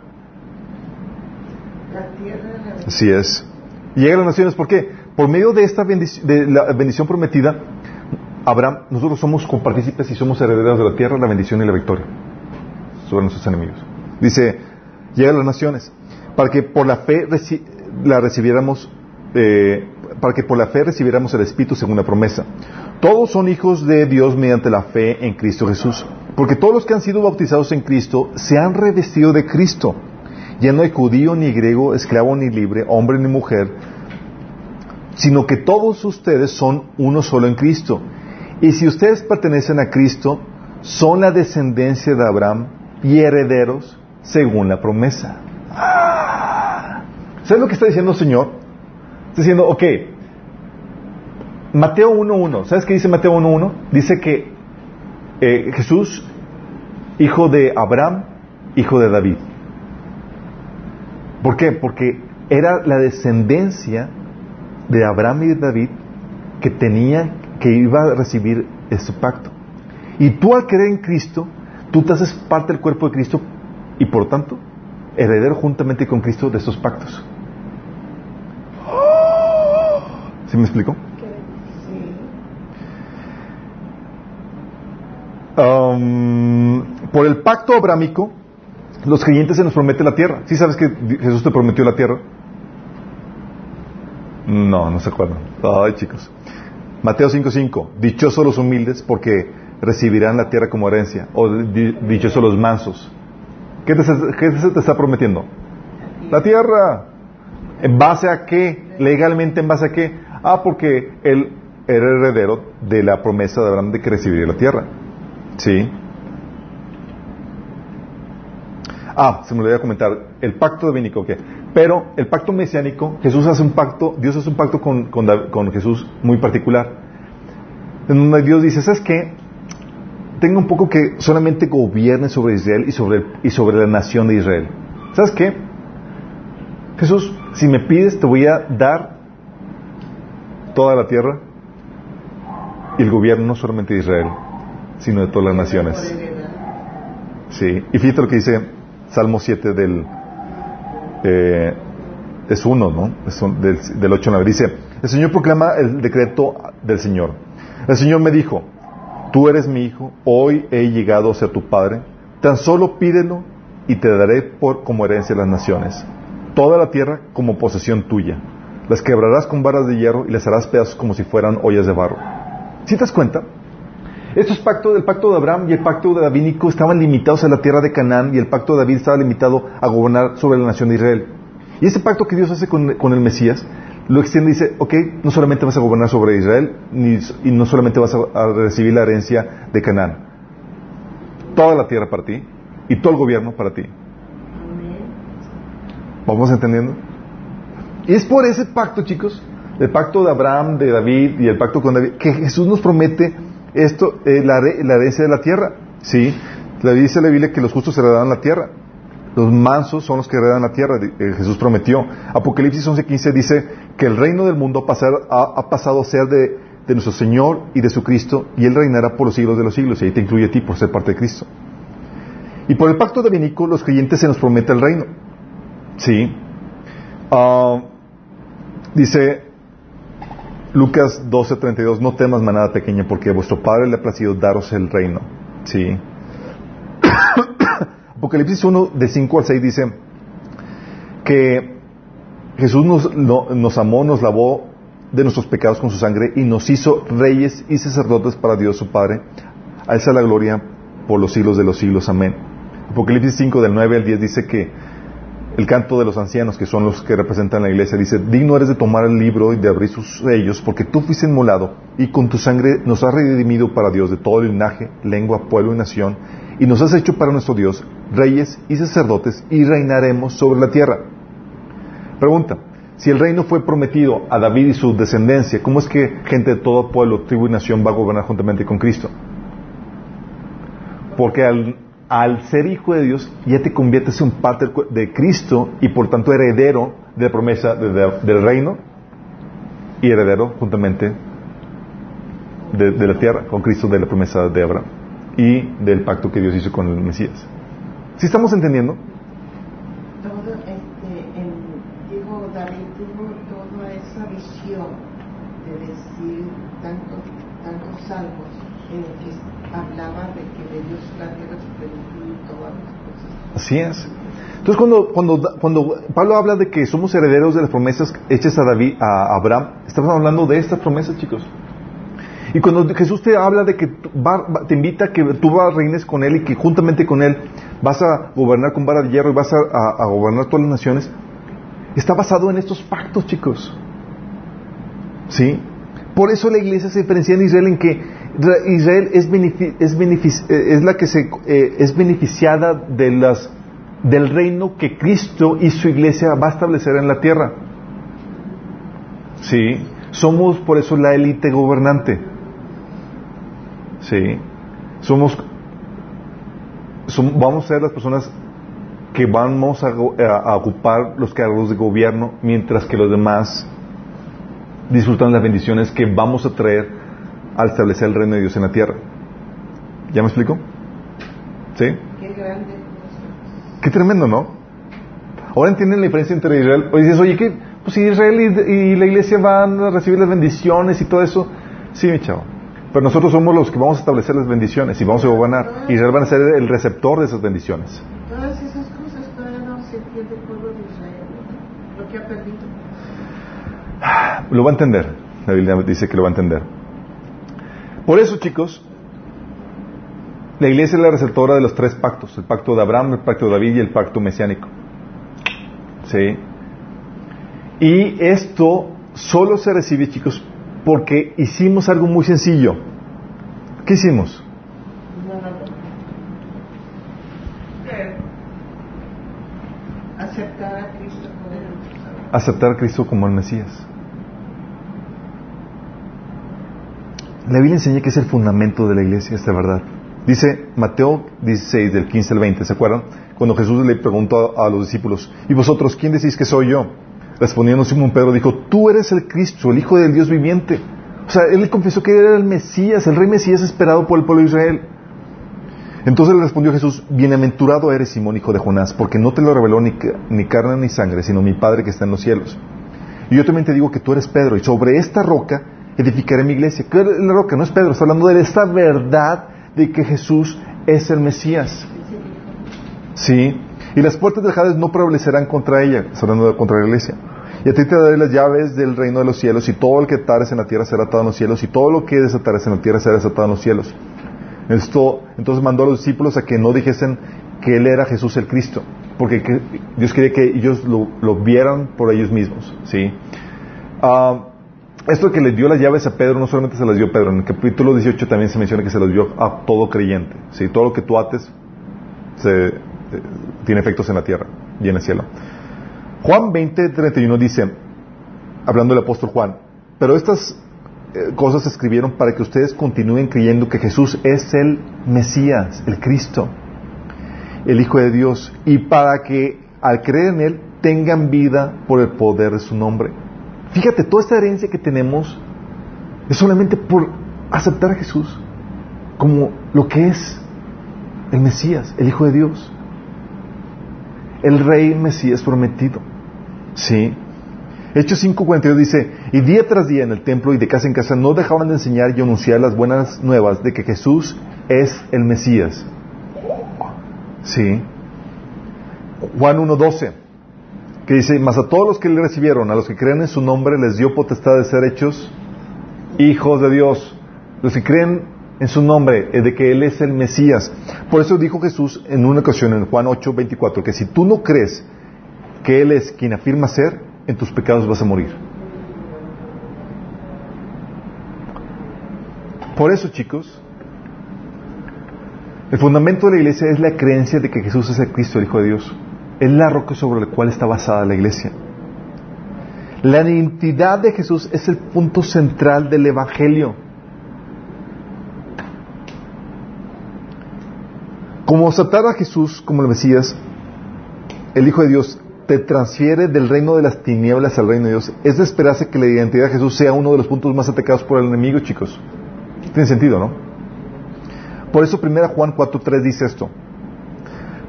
La tierra. Así es. Llega a las naciones, ¿por qué? Por medio de esta bendición, de la bendición prometida, Abraham, nosotros somos compartícipes y somos herederos de la tierra, la bendición y la victoria sobre nuestros enemigos. Dice, llega a las naciones, para que por la fe la recibiéramos eh, para que por la fe recibiéramos el Espíritu según la promesa. Todos son hijos de Dios mediante la fe en Cristo Jesús. Porque todos los que han sido bautizados en Cristo se han revestido de Cristo. Ya no hay judío ni griego, esclavo ni libre, hombre ni mujer, sino que todos ustedes son uno solo en Cristo. Y si ustedes pertenecen a Cristo, son la descendencia de Abraham y herederos según la promesa. ¿Sabes lo que está diciendo el Señor? Diciendo, ok, Mateo 1.1, ¿sabes qué dice Mateo 1.1? Dice que eh, Jesús, hijo de Abraham, hijo de David. ¿Por qué? Porque era la descendencia de Abraham y de David que tenía, que iba a recibir este pacto. Y tú al creer en Cristo, tú te haces parte del cuerpo de Cristo y por tanto, heredero juntamente con Cristo de estos pactos. ¿Sí me explico? Um, por el pacto abrámico, los creyentes se nos promete la tierra. ¿Sí sabes que Jesús te prometió la tierra? No, no se acuerdan. Ay, chicos. Mateo 5:5. Dichosos los humildes porque recibirán la tierra como herencia. O dichosos los mansos. ¿Qué te, ¿Qué te está prometiendo? La tierra. ¿En base a qué? Legalmente, ¿en base a qué? Ah, porque el, era heredero de la promesa de Abraham de que recibiría la tierra. ¿Sí? Ah, se me olvidó comentar, el pacto divinico, ¿qué? Pero el pacto mesiánico, Jesús hace un pacto, Dios hace un pacto con, con, Jesús muy particular. En donde Dios dice, ¿sabes qué? Tengo un poco que solamente gobierne sobre Israel y sobre, y sobre la nación de Israel. ¿Sabes qué? Jesús, si me pides, te voy a dar toda la tierra y el gobierno no solamente de Israel, sino de todas las naciones. Sí, y fíjate lo que dice Salmo 7 del... Eh, es uno, ¿no? Es del, del 8 9. Dice, el Señor proclama el decreto del Señor. El Señor me dijo, tú eres mi hijo, hoy he llegado a ser tu padre, tan solo pídelo y te daré por como herencia las naciones, toda la tierra como posesión tuya. Las quebrarás con varas de hierro y las harás pedazos como si fueran ollas de barro. ¿Sí te das cuenta? Estos pactos, el pacto de Abraham y el pacto de Davídico estaban limitados a la tierra de Canaán y el pacto de David estaba limitado a gobernar sobre la nación de Israel. Y ese pacto que Dios hace con, el Mesías lo extiende y dice, ok, no solamente vas a gobernar sobre Israel y no solamente vas a, recibir la herencia de Canaán, toda la tierra para ti y todo el gobierno para ti. ¿Vamos entendiendo? Y es por ese pacto, chicos, el pacto de Abraham, de David y el pacto con David, que Jesús nos promete esto, eh, la, la, herencia de la tierra. ¿sí? Le dice la Biblia que los justos heredarán la tierra. Los mansos son los que heredan la tierra, eh, Jesús prometió. Apocalipsis 11:15 dice que el reino del mundo ha, pasado a ser de, nuestro Señor y de su Cristo, y Él reinará por los siglos de los siglos, y ahí te incluye a ti por ser parte de Cristo. Y por el pacto de Benico, los creyentes se nos promete el reino. ¿Sí? Ah, dice Lucas 12:32, no temas manada pequeña, porque vuestro Padre le ha placido daros el reino. Sí. Apocalipsis 1, de 5 al 6 dice que Jesús nos, nos amó, nos lavó de nuestros pecados con su sangre y nos hizo reyes y sacerdotes para Dios su Padre. A esa la gloria por los siglos de los siglos. Amén. Apocalipsis 5 del 9 al 10 dice que el canto de los ancianos, que son los que representan la iglesia, dice, digno eres de tomar el libro y de abrir sus sellos, porque tú fuiste inmolado y con tu sangre nos has redimido para Dios de todo linaje, lengua, pueblo y nación, y nos has hecho para nuestro Dios reyes y sacerdotes y reinaremos sobre la tierra. Pregunta, si el reino fue prometido a David y su descendencia, ¿cómo es que gente de todo pueblo, tribu y nación va a gobernar juntamente con Cristo? Porque al al ser hijo de Dios, ya te conviertes en parte de Cristo y por tanto heredero de la promesa del reino y heredero juntamente de, la tierra con Cristo de la promesa de Abraham y del pacto que Dios hizo con el Mesías. ¿Sí estamos entendiendo? Todo, este, digo, David tuvo toda esa visión de decir tantos, tantos salmos en que hablaba de que de Dios la tierra Entonces cuando, cuando, cuando Pablo habla de que somos herederos de las promesas hechas a David, a Abraham, estamos hablando de estas promesas, chicos. Y cuando Jesús te habla de que te invita a que tú reines con Él y que juntamente con Él vas a gobernar con vara de hierro y vas a, gobernar todas las naciones, está basado en estos pactos, chicos. ¿Sí? Por eso la iglesia se diferencia en Israel en que Israel es, es, es la que eh, es beneficiada de las, del reino que Cristo y su iglesia va a establecer en la tierra. Sí, somos por eso la élite gobernante. Sí, somos, vamos a ser las personas que vamos a, a ocupar los cargos de gobierno mientras que los demás disfrutan las bendiciones que vamos a traer al establecer el reino de Dios en la tierra. ¿Ya me explico? ¿Sí? Qué grande. Qué tremendo, ¿no? Ahora entienden la diferencia entre Israel. O dices, oye, ¿qué? Pues si Israel y, la iglesia van a recibir las bendiciones y todo eso. Sí, mi chavo. Pero nosotros somos los que vamos a establecer las bendiciones y vamos a gobernar. Israel va a ser el receptor de esas bendiciones. Todas esas cosas todavía no se entiende el pueblo de Israel. Lo que ha perdido. Lo va a entender. La Biblia dice que lo va a entender. Por eso, chicos, la iglesia es la receptora de los tres pactos, el pacto de Abraham, el pacto de David y el pacto mesiánico. ¿Sí? Y esto solo se recibe, chicos, porque hicimos algo muy sencillo. ¿Qué hicimos? Aceptar a Cristo como el Mesías. La Biblia enseña que es el fundamento de la iglesia, esta verdad. Dice Mateo 16, del 15 al 20, ¿se acuerdan? Cuando Jesús le preguntó a, los discípulos, ¿y vosotros quién decís que soy yo? Respondiendo Simón Pedro dijo, tú eres el Cristo, el Hijo del Dios viviente. O sea, él le confesó que era el Mesías, el rey Mesías esperado por el pueblo de Israel. Entonces le respondió Jesús, bienaventurado eres Simón, hijo de Jonás, porque no te lo reveló ni, ni carne ni sangre, sino mi Padre que está en los cielos. Y yo también te digo que tú eres Pedro, y sobre esta roca edificaré mi iglesia. ¿Qué es la? No es Pedro, está hablando de esta verdad de que Jesús es el Mesías. Sí. Y las puertas del Hades no prevalecerán contra ella, está hablando contra la iglesia. Y a ti te daré las llaves del reino de los cielos, y todo el que atares en la tierra será atado en los cielos, y todo lo que desatares en la tierra será desatado en los cielos. Esto, entonces mandó a los discípulos a que no dijesen que él era Jesús el Cristo, porque Dios quería que ellos lo, vieran por ellos mismos. ¿sí? Ah, esto que le dio las llaves a Pedro no solamente se las dio a Pedro, en el capítulo 18 también se menciona que se las dio a todo creyente. ¿sí? Todo lo que tú ates se, eh, tiene efectos en la tierra y en el cielo. Juan 20, 31 dice, hablando del apóstol Juan, pero estas eh, cosas se escribieron para que ustedes continúen creyendo que Jesús es el Mesías, el Cristo, el Hijo de Dios, y para que al creer en Él tengan vida por el poder de su nombre. Fíjate, toda esta herencia que tenemos es solamente por aceptar a Jesús como lo que es el Mesías, el Hijo de Dios, el Rey Mesías prometido. ¿Sí? Hechos 5.42 dice, y día tras día en el templo y de casa en casa no dejaban de enseñar y anunciar las buenas nuevas de que Jesús es el Mesías. Sí. Juan 1.12, que dice, mas a todos los que le recibieron, a los que creen en su nombre, les dio potestad de ser hechos hijos de Dios. Los que creen en su nombre, eh, de que Él es el Mesías. Por eso dijo Jesús en una ocasión en Juan 8.24, que si tú no crees que Él es quien afirma ser, en tus pecados vas a morir. Por eso, chicos, el fundamento de la iglesia es la creencia de que Jesús es el Cristo, el Hijo de Dios. Es la roca sobre la cual está basada la iglesia. La identidad de Jesús es el punto central del Evangelio. Como aceptar a Jesús como el Mesías, el Hijo de Dios, te transfiere del reino de las tinieblas al reino de Dios, es de esperarse que la identidad de Jesús sea uno de los puntos más atacados por el enemigo, chicos. Tiene sentido, ¿no? Por eso 1 Juan 4.3 dice esto.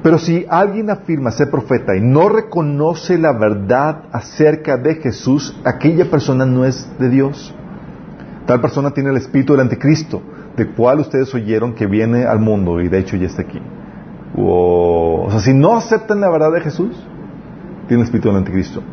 Pero si alguien afirma ser profeta y no reconoce la verdad acerca de Jesús, aquella persona no es de Dios. Tal persona tiene el espíritu del anticristo, de cual ustedes oyeron que viene al mundo y de hecho ya está aquí. O sea, si no aceptan la verdad de Jesús, tiene el espíritu del anticristo.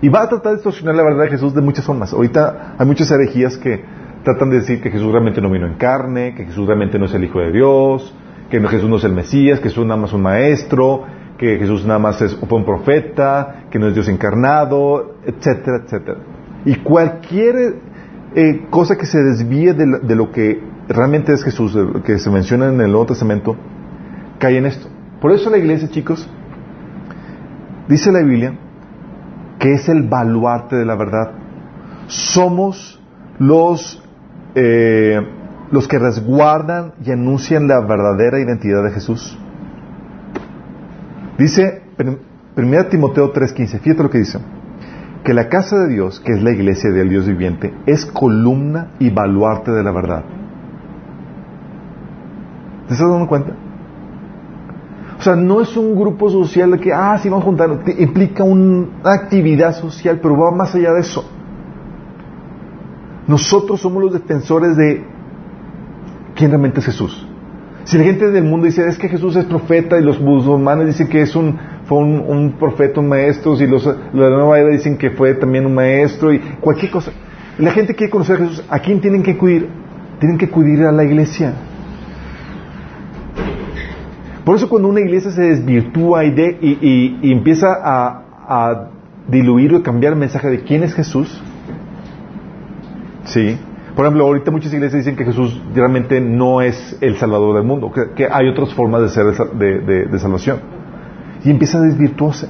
Y va a tratar de distorsionar la verdad de Jesús de muchas formas. Ahorita hay muchas herejías que tratan de decir que Jesús realmente no vino en carne, que Jesús realmente no es el Hijo de Dios, que Jesús no es el Mesías, que Jesús nada más es un maestro, que Jesús nada más es, fue un profeta, que no es Dios encarnado, etcétera, etcétera. Y cualquier eh, cosa que se desvíe de, lo que realmente es Jesús, que se menciona en el Nuevo Testamento, cae en esto. Por eso la iglesia, chicos, Dice la Biblia que es el baluarte de la verdad. Somos los, eh, los que resguardan y anuncian la verdadera identidad de Jesús. Dice 1 Timoteo 3:15, fíjate lo que dice, que la casa de Dios, que es la iglesia del Dios viviente, es columna y baluarte de la verdad. ¿Te estás dando cuenta? O sea, no es un grupo social que, ah, sí, vamos a juntar, implica una actividad social, pero va más allá de eso. Nosotros somos los defensores de quién realmente es Jesús. Si la gente del mundo dice, es que Jesús es profeta, y los musulmanes dicen que es un, fue un, profeta, un maestro, y los, de la nueva era dicen que fue también un maestro, y cualquier cosa. La gente quiere conocer a Jesús, ¿a quién tienen que acudir? Tienen que acudir a la iglesia. Por eso cuando una iglesia se desvirtúa y, empieza a, diluir o cambiar el mensaje de quién es Jesús, ¿sí? Por ejemplo, ahorita muchas iglesias dicen que Jesús realmente no es el Salvador del mundo, que, hay otras formas de ser de, salvación. Y empieza a desvirtuarse.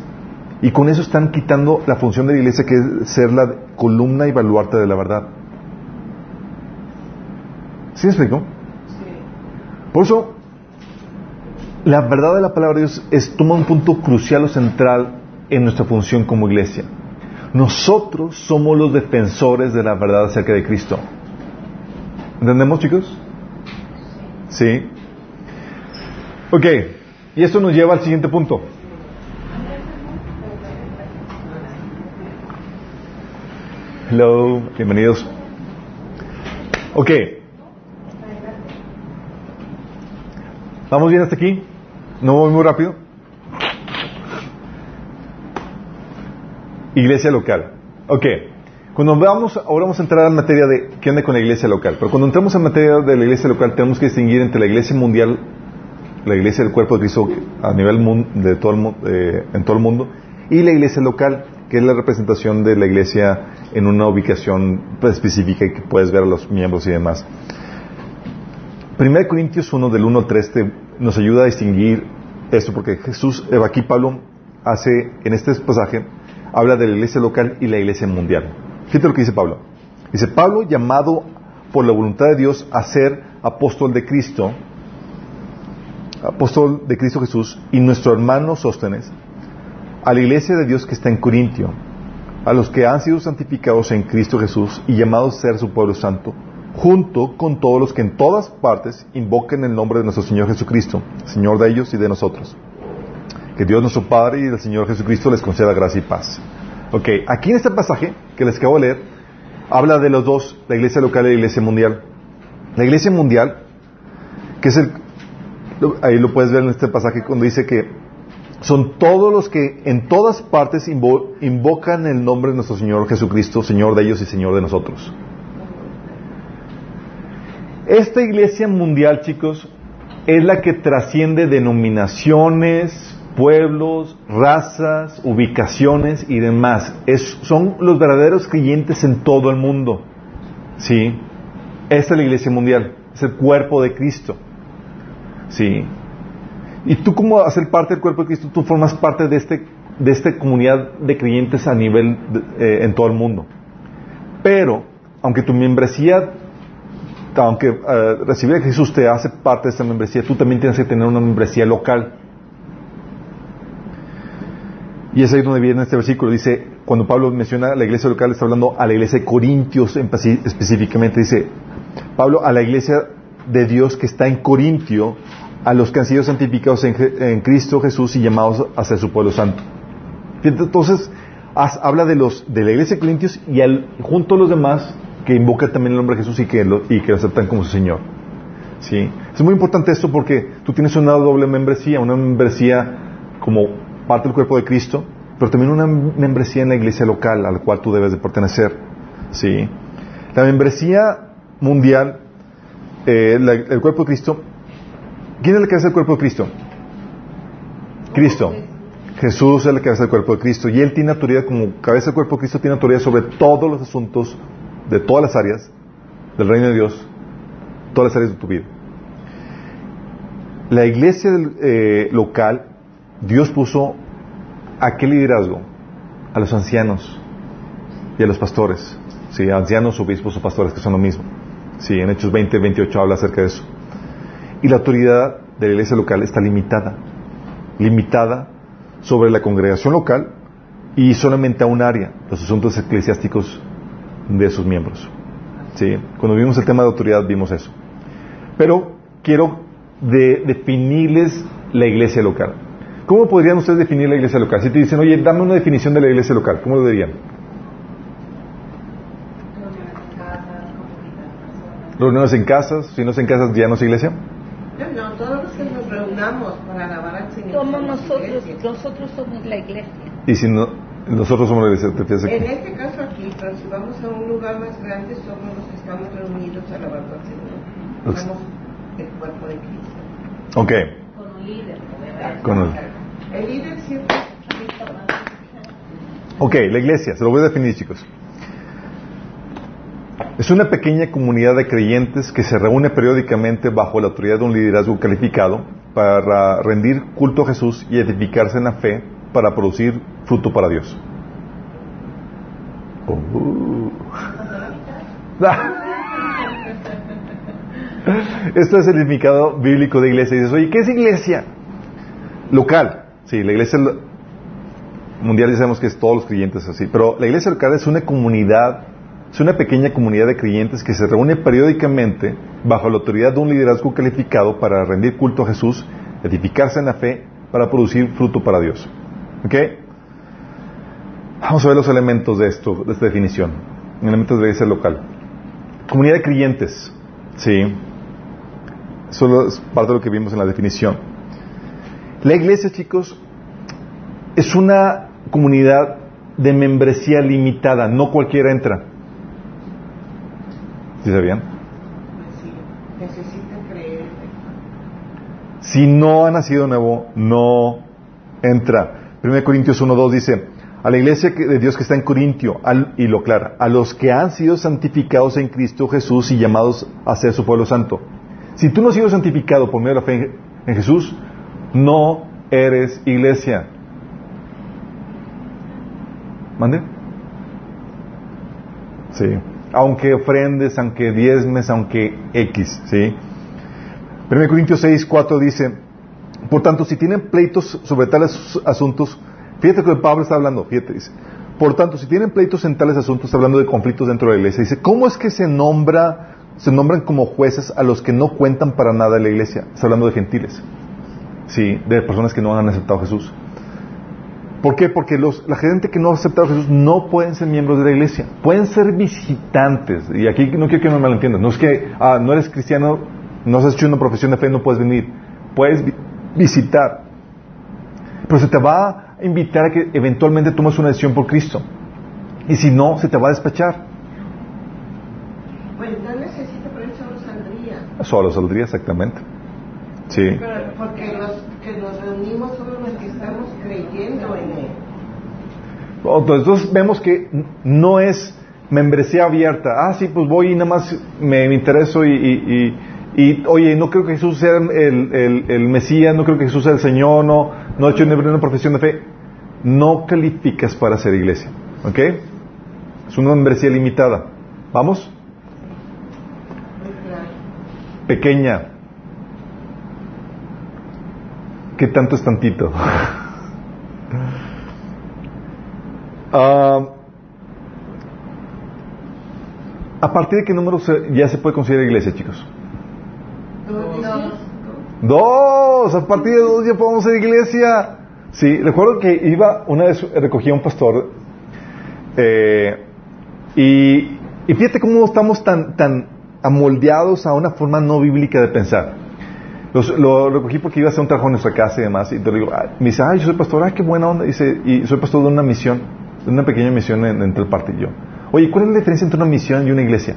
Y con eso están quitando la función de la iglesia, que es ser la columna y baluarte de la verdad. ¿Sí me explico? Sí. Por eso, la verdad de la palabra de Dios es, toma un punto crucial o central en nuestra función como iglesia. Nosotros somos los defensores de la verdad acerca de Cristo. ¿Entendemos, chicos? Sí. Ok, y esto nos lleva al siguiente punto. Hello, bienvenidos. Ok. ¿Vamos bien hasta aquí? ¿No voy muy rápido? Iglesia local. Ok. Cuando vamos, ahora vamos a entrar en materia de qué onda con la iglesia local. Pero cuando entramos en materia de la iglesia local, tenemos que distinguir entre la iglesia mundial, la iglesia del cuerpo de Cristo a nivel de todo el, eh, en todo el mundo, y la iglesia local, que es la representación de la iglesia en una ubicación pues, específica y que puedes ver a los miembros y demás. 1 Corintios 1 del 1 al 3 nos ayuda a distinguir esto, porque Jesús, aquí Pablo hace, en este pasaje, habla de la iglesia local y la iglesia mundial. Fíjate lo que dice Pablo. Dice, Pablo llamado por la voluntad de Dios a ser apóstol de Cristo, apóstol de Cristo Jesús, y nuestro hermano Sóstenes, a la iglesia de Dios que está en Corintio, a los que han sido santificados en Cristo Jesús y llamados a ser su pueblo santo, junto con todos los que en todas partes invoquen el nombre de nuestro Señor Jesucristo, Señor de ellos y de nosotros. Que Dios nuestro Padre y el Señor Jesucristo les conceda gracia y paz. Ok, aquí en este pasaje que les acabo de leer, habla de los dos, la iglesia local y la iglesia mundial. La iglesia mundial, que es el, ahí lo puedes ver en este pasaje cuando dice que son todos los que en todas partes invocan el nombre de nuestro Señor Jesucristo, Señor de ellos y Señor de nosotros. Esta iglesia mundial, chicos, es la que trasciende denominaciones, pueblos, razas, ubicaciones y demás. son los verdaderos creyentes en todo el mundo. ¿Sí? Esta es la iglesia mundial, es el cuerpo de Cristo. ¿Sí? Y tú como hacer parte del cuerpo de Cristo, tú formas parte de, este, de esta comunidad de creyentes a nivel eh, en todo el mundo. Pero, aunque tu membresía, aunque uh, recibir a Jesús te hace parte de esta membresía, tú también tienes que tener una membresía local. Y es ahí donde viene este versículo. Dice, cuando Pablo menciona la iglesia local, está hablando a la iglesia de Corintios específicamente. Dice, Pablo, a la iglesia de Dios que está en Corintio, a los que han sido santificados en, Cristo Jesús y llamados a ser su pueblo santo. Entonces, habla de, los, de la iglesia de Corintios y junto a los demás que invocan también el nombre de Jesús y que lo, y que lo aceptan como su Señor. ¿Sí? Es muy importante esto porque tú tienes una doble membresía, una membresía como parte del cuerpo de Cristo, pero también una membresía en la iglesia local a la cual tú debes de pertenecer. ¿sí? La membresía mundial, eh, el cuerpo de Cristo, ¿quién es el que hace el cuerpo de Cristo? Cristo. Jesús es el que hace el cuerpo de Cristo y Él tiene autoridad como cabeza del cuerpo de Cristo, tiene autoridad sobre todos los asuntos de todas las áreas del reino de Dios, todas las áreas de tu vida. La iglesia eh, local Dios puso a qué liderazgo? A los ancianos y a los pastores. Sí, ancianos, obispos o pastores, que son lo mismo. Sí, en Hechos 20, 28 habla acerca de eso. Y la autoridad de la iglesia local está limitada. Limitada sobre la congregación local y solamente a un área, los asuntos eclesiásticos de sus miembros. ¿Sí? Cuando vimos el tema de autoridad vimos eso. Pero quiero definirles la iglesia local. ¿Cómo podrían ustedes definir la iglesia local? Si te dicen, oye, dame una definición de la iglesia local, ¿cómo lo dirían? Reuniones en casas, si no es en casas, ya no es iglesia. No, no, todos los que nos reunamos para alabar al Señor. Somos nosotros, nosotros somos la iglesia. Y si no, nosotros somos la iglesia, ¿te En este caso aquí, pero si vamos a un lugar más grande, somos los que estamos reunidos alabando al Señor. Somos el cuerpo de Cristo. Ok. Con un líder. Con un... El líder siempre... Ok, la iglesia, se lo voy a definir, chicos. Es una pequeña comunidad de creyentes que se reúne periódicamente bajo la autoridad de un liderazgo calificado para rendir culto a Jesús y edificarse en la fe para producir fruto para Dios. Uh. Esto es el significado bíblico de iglesia. Y dices, oye, ¿qué es iglesia? Local. Sí, la iglesia mundial ya sabemos que es todos los creyentes así. Pero la iglesia local es una comunidad, es una pequeña comunidad de creyentes que se reúne periódicamente bajo la autoridad de un liderazgo calificado para rendir culto a Jesús, edificarse en la fe, para producir fruto para Dios. ¿Ok? Vamos a ver los elementos de esto, de esta definición. Elementos de la iglesia local. Comunidad de creyentes. Sí. Solo es parte de lo que vimos en la definición. La iglesia, chicos, es una comunidad de membresía limitada, no cualquiera entra. ¿Sí sabían? Si no ha nacido nuevo, no entra. 1 Corintios 1.2 dice, a la iglesia de Dios que está en Corintio, y lo clara, a los que han sido santificados en Cristo Jesús y llamados a ser su pueblo santo. Si tú no has sido santificado por medio de la fe en Jesús, no eres iglesia. ¿Mande? Sí. Aunque ofrendes, aunque diezmes, aunque X, ¿sí? 1 Corintios 6, 4 dice, por tanto, si tienen pleitos sobre tales asuntos, fíjate que Pablo está hablando, fíjate, dice, por tanto, si tienen pleitos en tales asuntos, está hablando de conflictos dentro de la iglesia, dice, ¿cómo es que se nombra, se nombran como jueces a los que no cuentan para nada en la iglesia? Está hablando de gentiles, sí, de personas que no han aceptado a Jesús. ¿Por qué? Porque los, la gente que no ha aceptado a Jesús no pueden ser miembros de la iglesia. Pueden ser visitantes. Y aquí no quiero que me malentiendan. No es que ah, no eres cristiano, no has hecho una profesión de fe, no puedes venir. Puedes visitar. Pero se te va a invitar a que eventualmente tomes una decisión por Cristo. Y si no, se te va a despachar. Pues no necesita, pero él solo saldría. Solo saldría, exactamente. Sí. Porque los que nos reunimos somos los que estamos creyendo en Él. Entonces vemos que no es membresía abierta. Ah, sí, pues voy y nada más me, me intereso y, y, y, oye, no creo que Jesús sea el, el, el, Mesías, no creo que Jesús sea el Señor, no, no he hecho una profesión de fe. No calificas para ser iglesia. ¿Ok? Es una membresía limitada. ¿Vamos? Pequeña. ¿Qué tanto es tantito? Ah, ¿A partir de qué número ya se puede considerar iglesia, chicos? Dos. Dos. A partir de dos ya podemos ser iglesia. Sí, recuerdo que iba, una vez recogía un pastor eh, y, y fíjate cómo estamos tan, tan amoldeados a una forma no bíblica de pensar. Lo recogí porque iba a hacer un trabajo en nuestra casa y demás. Y te digo, me dice, ay, yo soy pastor, ay, qué buena onda. Dice, y soy pastor de una misión, de una pequeña misión en, entre el parte y yo. Oye, ¿cuál es la diferencia entre una misión y una iglesia?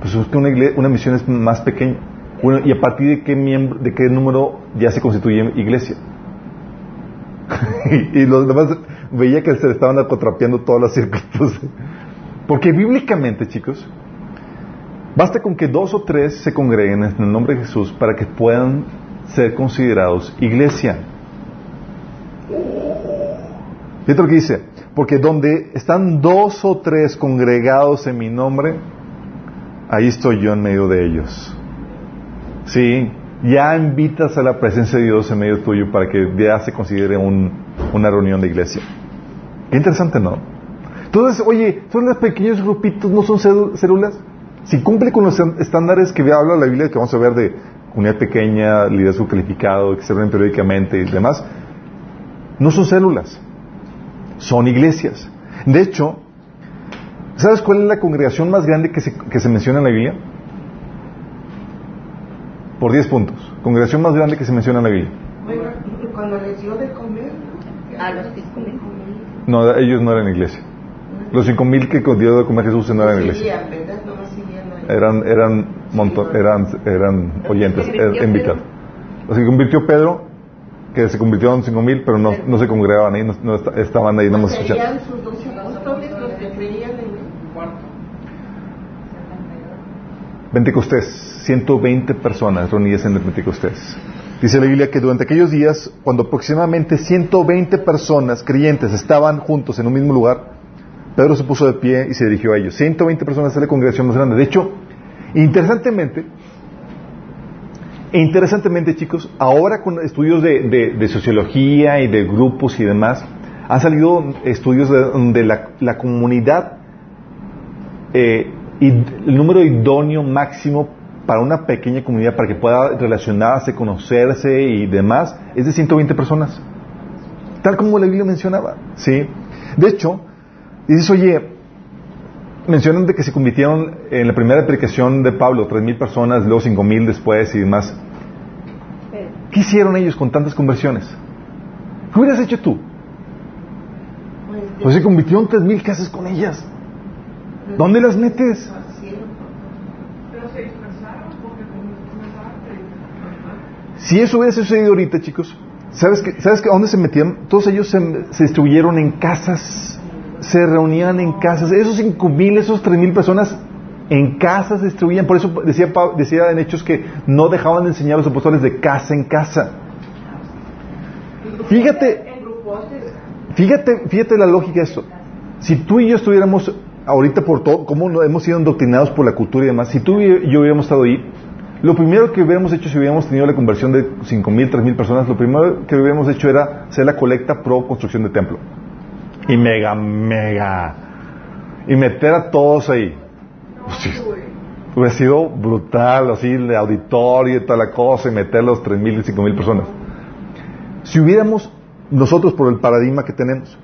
Pues es que una, una misión es más pequeña. ¿Y a partir de qué, miembro, de qué número ya se constituye iglesia? y, y, los demás veía que se le estaban acotrapeando todas las circunstancias. Porque bíblicamente, chicos, Basta con que dos o tres se congreguen en el nombre de Jesús para que puedan ser considerados iglesia. Fíjate lo que dice, porque donde están dos o tres congregados en mi nombre, ahí estoy yo en medio de ellos. Sí, ya invitas a la presencia de Dios en medio tuyo para que ya se considere una reunión de iglesia. Qué interesante, ¿no? Entonces, oye, son los pequeños grupitos, no son células si cumple con los estándares que habla la Biblia, que vamos a ver de unidad pequeña, liderazgo calificado, que se ven periódicamente y demás, no son células, son iglesias. De hecho, ¿sabes cuál es la congregación más grande que se, que se menciona en la Biblia? Por 10 puntos. Congregación más grande que se menciona en la Biblia. cuando les dio de comer, a los cinco mil. No, ellos no eran iglesia. Los cinco mil que dio de comer Jesús no eran iglesia eran, eran, montón, eran, eran oyentes, eran invitados. Así que convirtió Pedro, que se convirtieron en cinco mil, pero no, no se congregaban ahí, no, no esta- estaban ahí, no más él. Pentecostés, 120 personas reunidas en el Pentecostés. Dice la Biblia que durante aquellos días, cuando aproximadamente 120 personas creyentes estaban juntos en un mismo lugar, Pedro se puso de pie y se dirigió a ellos. 120 personas es la congregación más grande. De hecho, interesantemente, interesantemente, chicos, ahora con estudios de, de- de sociología y de grupos y demás, han salido estudios de donde la, la comunidad eh, y el número idóneo máximo para una pequeña comunidad para que pueda relacionarse, conocerse y demás es de 120 personas. Tal como la Biblia mencionaba, ¿sí? De hecho, dices, oye, mencionan de que se convirtieron en la primera predicación de Pablo, 3.000 personas, luego 5.000 después y demás. ¿Qué hicieron ellos con tantas conversiones? ¿Qué hubieras hecho tú? Pues, se convirtieron 3.000 casas con ellas. ¿Dónde las metes? Si eso hubiera sucedido ahorita, chicos, ¿sabes que, ¿sabes que a dónde se metían? Todos ellos se, se distribuyeron en casas, se reunían en casas. Esos cinco mil, esos tres mil personas en casas se distribuían. Por eso decía, decía en Hechos que no dejaban de enseñar a los apóstoles de casa en casa. Fíjate, fíjate, fíjate la lógica de esto. Si tú y yo estuviéramos ahorita por todo, como no- hemos sido endoctrinados por la cultura y demás, si tú y yo hubiéramos estado ahí, lo primero que hubiéramos hecho si hubiéramos tenido la conversión de 5.000, 3.000 personas, lo primero que hubiéramos hecho era hacer la colecta pro construcción de templo. Y mega, mega. Y meter a todos ahí. Sí, hubiera sido brutal, así, el auditorio y toda la cosa, y meter los 3.000 y 5.000 personas. Si hubiéramos nosotros por el paradigma que tenemos,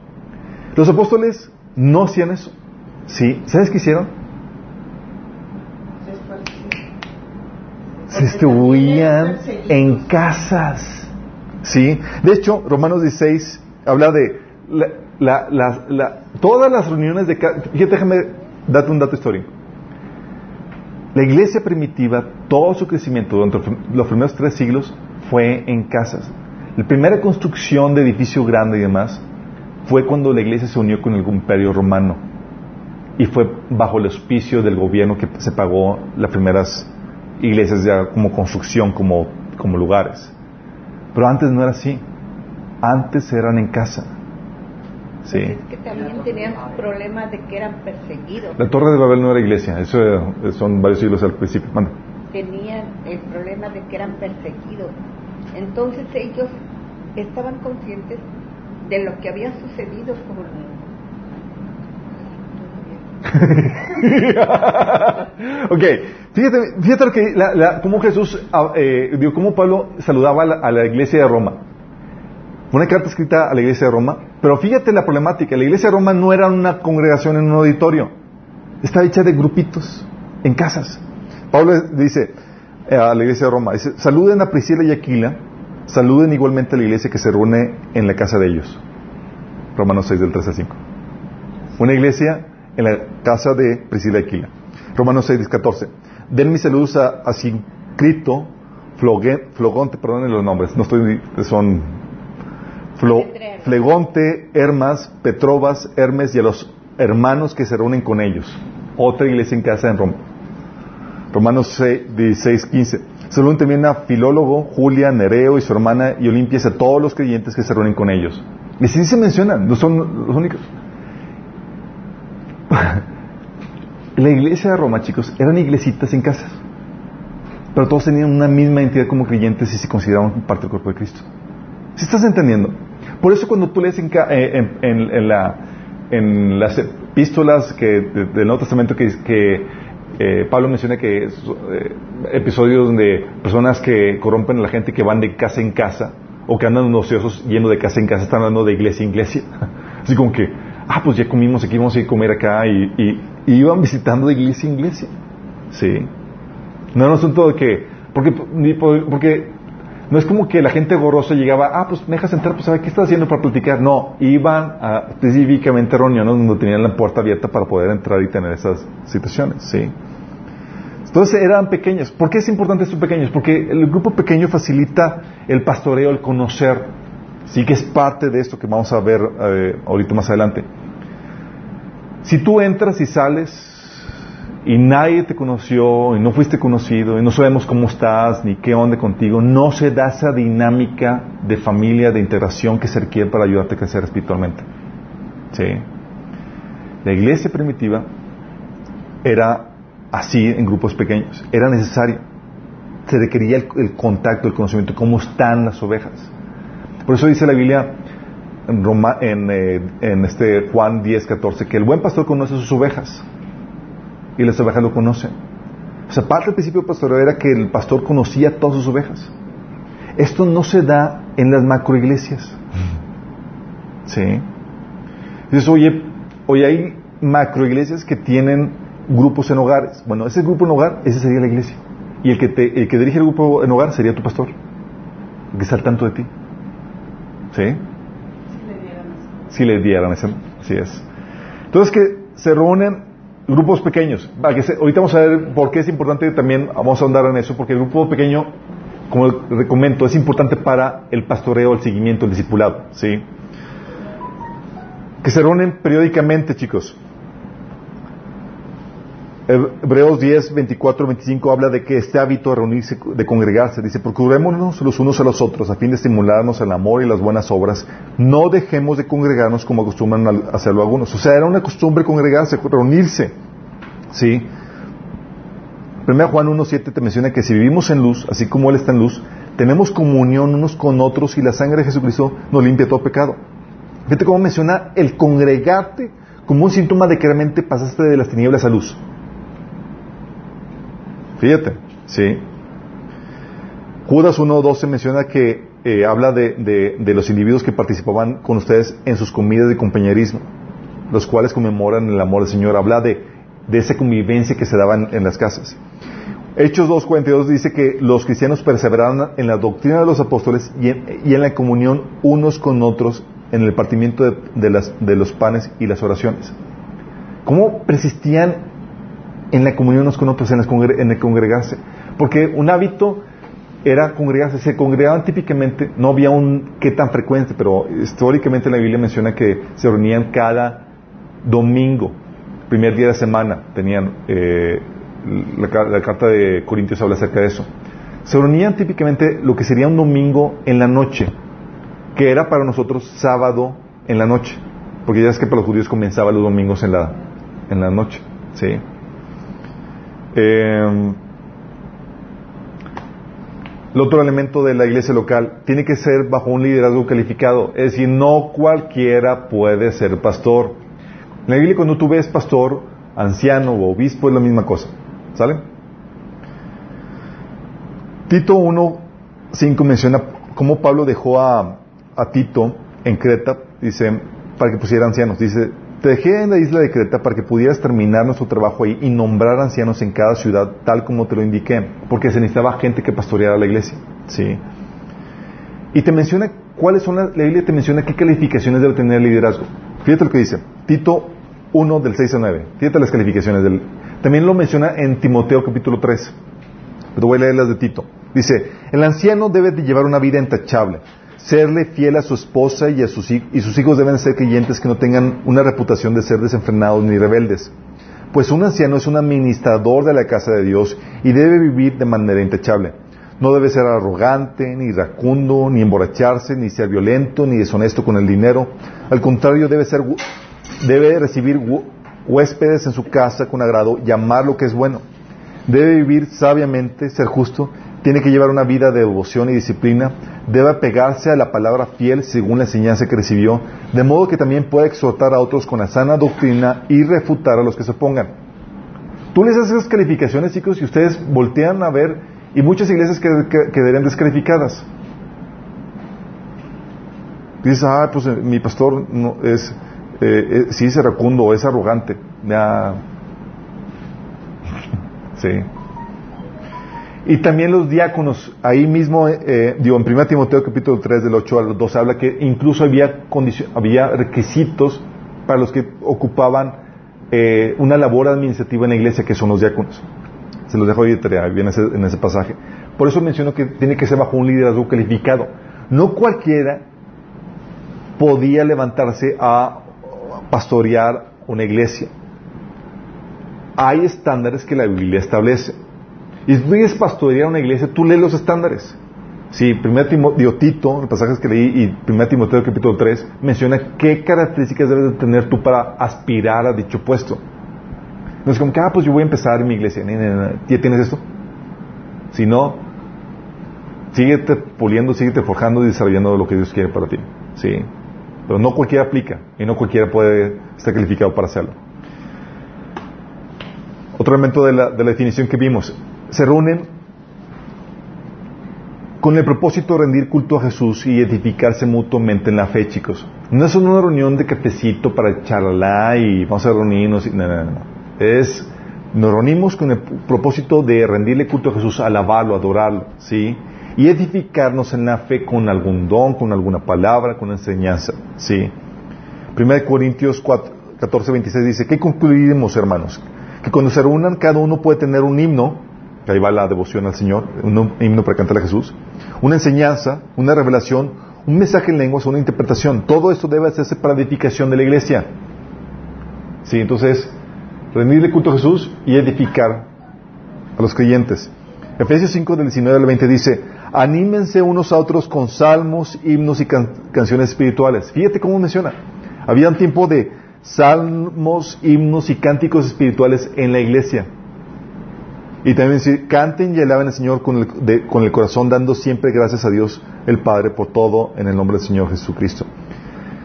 los apóstoles no hacían eso. ¿Sí? ¿Sabes qué hicieron? Se distribuían en casas. ¿Sí? De hecho, Romanos 16 habla de la, la- todas las reuniones de... ca- Fíjate, déjame darte un dato histórico. La iglesia primitiva, todo su crecimiento durante los primeros tres siglos fue en casas. La primera construcción de edificio grande y demás fue cuando la iglesia se unió con el imperio romano y fue bajo el auspicio del gobierno que se pagó las primeras iglesias ya como construcción, como, como lugares. Pero antes no era así. Antes eran en casa. Sí. Es que también tenían problemas de que eran perseguidos. La Torre de Babel no era iglesia, eso son varios siglos al principio. Manda. Tenían el problema de que eran perseguidos. Entonces ellos estaban conscientes de lo que había sucedido con ok, fíjate, fíjate lo que, la, la- cómo Jesús, ah, eh, cómo Pablo saludaba a la, a la iglesia de Roma. Una carta escrita a la iglesia de Roma, pero fíjate la problemática, la iglesia de Roma no era una congregación en un auditorio, estaba hecha de grupitos, en casas. Pablo dice eh, a la iglesia de Roma, dice, saluden a Priscila y Aquila, saluden igualmente a la iglesia que se reúne en la casa de ellos. Romanos 6 del 3 al 5. Una iglesia en la casa de Priscila y Aquila. Romanos 6, 14. Den mis saludos a, a Sincrito, Flogonte, perdonen los nombres, no estoy, son Flo- Flegonte, Hermas, Petrobas, Hermes y a los hermanos que se reúnen con ellos. Otra iglesia en casa en Roma. Romanos 6, 16, 15. Saluden también a Filólogo, Julia, Nereo y su hermana y Olimpia a todos los creyentes que se reúnen con ellos. Y sí se mencionan, no son los únicos. La iglesia de Roma, chicos, eran iglesitas en casas. Pero todos tenían una misma identidad como creyentes y se consideraban parte del cuerpo de Cristo. ¿Sí estás entendiendo? Por eso cuando tú lees en, eh, en- en- en la- las epístolas que, de- del Nuevo Testamento que, eh, Pablo menciona que es, eh, episodios donde personas que corrompen a la gente que van de casa en casa o que andan ociosos yendo de casa en casa, están hablando de iglesia en iglesia. Así como que, ah, pues ya comimos aquí, vamos a ir a comer acá y, y- y iban visitando de iglesia en iglesia. Sí. No era un asunto de que, porque, porque no es como que la gente gorrosa llegaba, ah, pues me dejas entrar, pues a ver qué estás haciendo para platicar. No, iban a específicamente reuniones donde tenían la puerta abierta para poder entrar y tener esas situaciones, sí. Entonces eran pequeños. ¿Por qué es importante estos pequeños? Porque el grupo pequeño facilita el pastoreo, el conocer. Sí que es parte de esto que vamos a ver eh, ahorita más adelante. Si tú entras y sales y nadie te conoció y no fuiste conocido y no sabemos cómo estás ni qué onda contigo, no se da esa dinámica de familia, de integración que se requiere para ayudarte a crecer espiritualmente. ¿Sí? La iglesia primitiva era así en grupos pequeños, era necesario. Se requería el, contacto, el conocimiento, cómo están las ovejas. Por eso dice la Biblia en, Roma, en, eh, en este Juan 10, 14, que el buen pastor conoce sus ovejas y las ovejas lo conocen. O sea, parte del principio pastoreo era que el pastor conocía a todas sus ovejas. Esto no se da en las macroiglesias. ¿Sí? Dices, oye, hoy hay macroiglesias que tienen grupos en hogares. Bueno, ese grupo en hogar, ese sería la iglesia. Y el que, te, el que dirige el grupo en hogar sería tu pastor. El que está al tanto de ti. ¿Sí? Si le dieran ese. Así es. Entonces que se reúnen grupos pequeños. ahorita vamos a ver por qué es importante también, vamos a andar en eso, porque el grupo pequeño, como comento, es importante para el pastoreo, el seguimiento, el discipulado. ¿sí? Que se reúnen periódicamente, chicos. Hebreos 10, 24, 25 habla de que este hábito de reunirse, de congregarse, dice, procurémonos los unos a los otros a fin de estimularnos el amor y las buenas obras, no dejemos de congregarnos como acostumbran a hacerlo algunos. O sea, era una costumbre congregarse, reunirse. ¿Sí? 1 Juan 1.7 te menciona que si vivimos en luz, así como Él está en luz, tenemos comunión unos con otros y la sangre de Jesucristo nos limpia todo pecado. Fíjate cómo menciona el congregarte como un síntoma de que realmente pasaste de las tinieblas a luz. Fíjate, ¿sí? Judas 1.12 menciona que eh, habla de, los individuos que participaban con ustedes en sus comidas de compañerismo, los cuales conmemoran el amor del Señor. Habla de, esa convivencia que se daba en, las casas. Hechos 2.42 dice que los cristianos perseveraron en la doctrina de los apóstoles y en, la comunión unos con otros en el partimiento de, de los panes y las oraciones. ¿Cómo persistían en la comunión unos con otros, en, el congregarse. Porque un hábito era congregarse. Se congregaban típicamente, no había un qué tan frecuente, pero históricamente la Biblia menciona que se reunían cada domingo, primer día de semana. Tenían, eh, la, carta de Corintios habla acerca de eso. Se reunían típicamente lo que sería un domingo en la noche, que era para nosotros sábado en la noche, porque ya es que para los judíos comenzaba los domingos en la, en la noche, ¿sí? Eh, el otro elemento de la iglesia local tiene que ser bajo un liderazgo calificado. Es decir, no cualquiera puede ser pastor. En la Biblia cuando tú ves pastor, anciano o obispo es la misma cosa. ¿Sale? Tito 1.5 menciona cómo Pablo dejó a, a Tito en Creta, dice, para que pusiera ancianos. Dice, te dejé en la isla de Creta para que pudieras terminar nuestro trabajo ahí y nombrar ancianos en cada ciudad, tal como te lo indiqué, porque se necesitaba gente que pastoreara la iglesia. ¿sí? Y te menciona cuáles son las, la Biblia te menciona qué calificaciones debe tener el liderazgo. Fíjate lo que dice, Tito 1 del 6 al 9. Fíjate las calificaciones del. También lo menciona en Timoteo capítulo 3. Pero voy a leer las de Tito. Dice, el anciano debe de llevar una vida intachable serle fiel a su esposa y, a sus, y sus hijos deben ser creyentes que no tengan una reputación de ser desenfrenados ni rebeldes. Pues un anciano es un administrador de la casa de Dios y debe vivir de manera intachable. No debe ser arrogante, ni iracundo, ni emborracharse, ni ser violento, ni deshonesto con el dinero. Al contrario, debe, ser, debe recibir huéspedes en su casa con agrado y amar lo que es bueno. Debe vivir sabiamente, ser justo tiene que llevar una vida de devoción y disciplina, debe apegarse a la palabra fiel según la enseñanza que recibió, de modo que también pueda exhortar a otros con la sana doctrina y refutar a los que se opongan. Tú les haces calificaciones, chicos, y ustedes voltean a ver, y muchas iglesias quedarían descalificadas. Dices, ah, pues eh, mi pastor no, es, eh, eh, sí es es arrogante. Sí. Y también los diáconos, ahí mismo, eh, digo, en 1 Timoteo capítulo 3 del 8 al 12 habla que incluso había, había requisitos para los que ocupaban eh, una labor administrativa en la iglesia, que son los diáconos. Se los dejo ahí de tarea, en ese pasaje. Por eso menciono que tiene que ser bajo un liderazgo calificado. No cualquiera podía levantarse a pastorear una iglesia. Hay estándares que la Biblia establece. Y si tú quieres pastorear una iglesia, tú lees los estándares. Sí, 1 Timoteo, los pasajes que leí, y 1 Timoteo capítulo 3, menciona qué características debes de tener tú para aspirar a dicho puesto. No es como que, ah, pues yo voy a empezar en mi iglesia. ¿Ya tienes esto? Si no, síguete puliendo, síguete forjando y desarrollando lo que Dios quiere para ti. Sí. Pero no cualquiera aplica y no cualquiera puede estar calificado para hacerlo. Otro elemento de la definición que vimos. Se reúnen con el propósito de rendir culto a Jesús y edificarse mutuamente en la fe, chicos. No es una reunión de cafecito para charlar y vamos a reunirnos. No, no, no. Es, nos reunimos con el propósito de rendirle culto a Jesús, alabarlo, adorarlo, ¿sí? y edificarnos en la fe con algún don, con alguna palabra, con enseñanza. ¿sí? 1 Corintios 4, 14, 26 dice, ¿qué concluimos, hermanos? Que cuando se reúnan, cada uno puede tener un himno, que ahí va la devoción al Señor, un himno para cantar a Jesús, una enseñanza, una revelación, un mensaje en lenguas, una interpretación. Todo esto debe hacerse para edificación de la iglesia. Sí, entonces, rendirle culto a Jesús y edificar a los creyentes. Efesios 5 del 19 al 20 dice, anímense unos a otros con salmos, himnos y canciones espirituales. Fíjate cómo menciona. Había un tiempo de salmos, himnos y cánticos espirituales en la iglesia. Y también dice, canten y alaben al Señor con el, corazón, dando siempre gracias a Dios el Padre por todo en el nombre del Señor Jesucristo.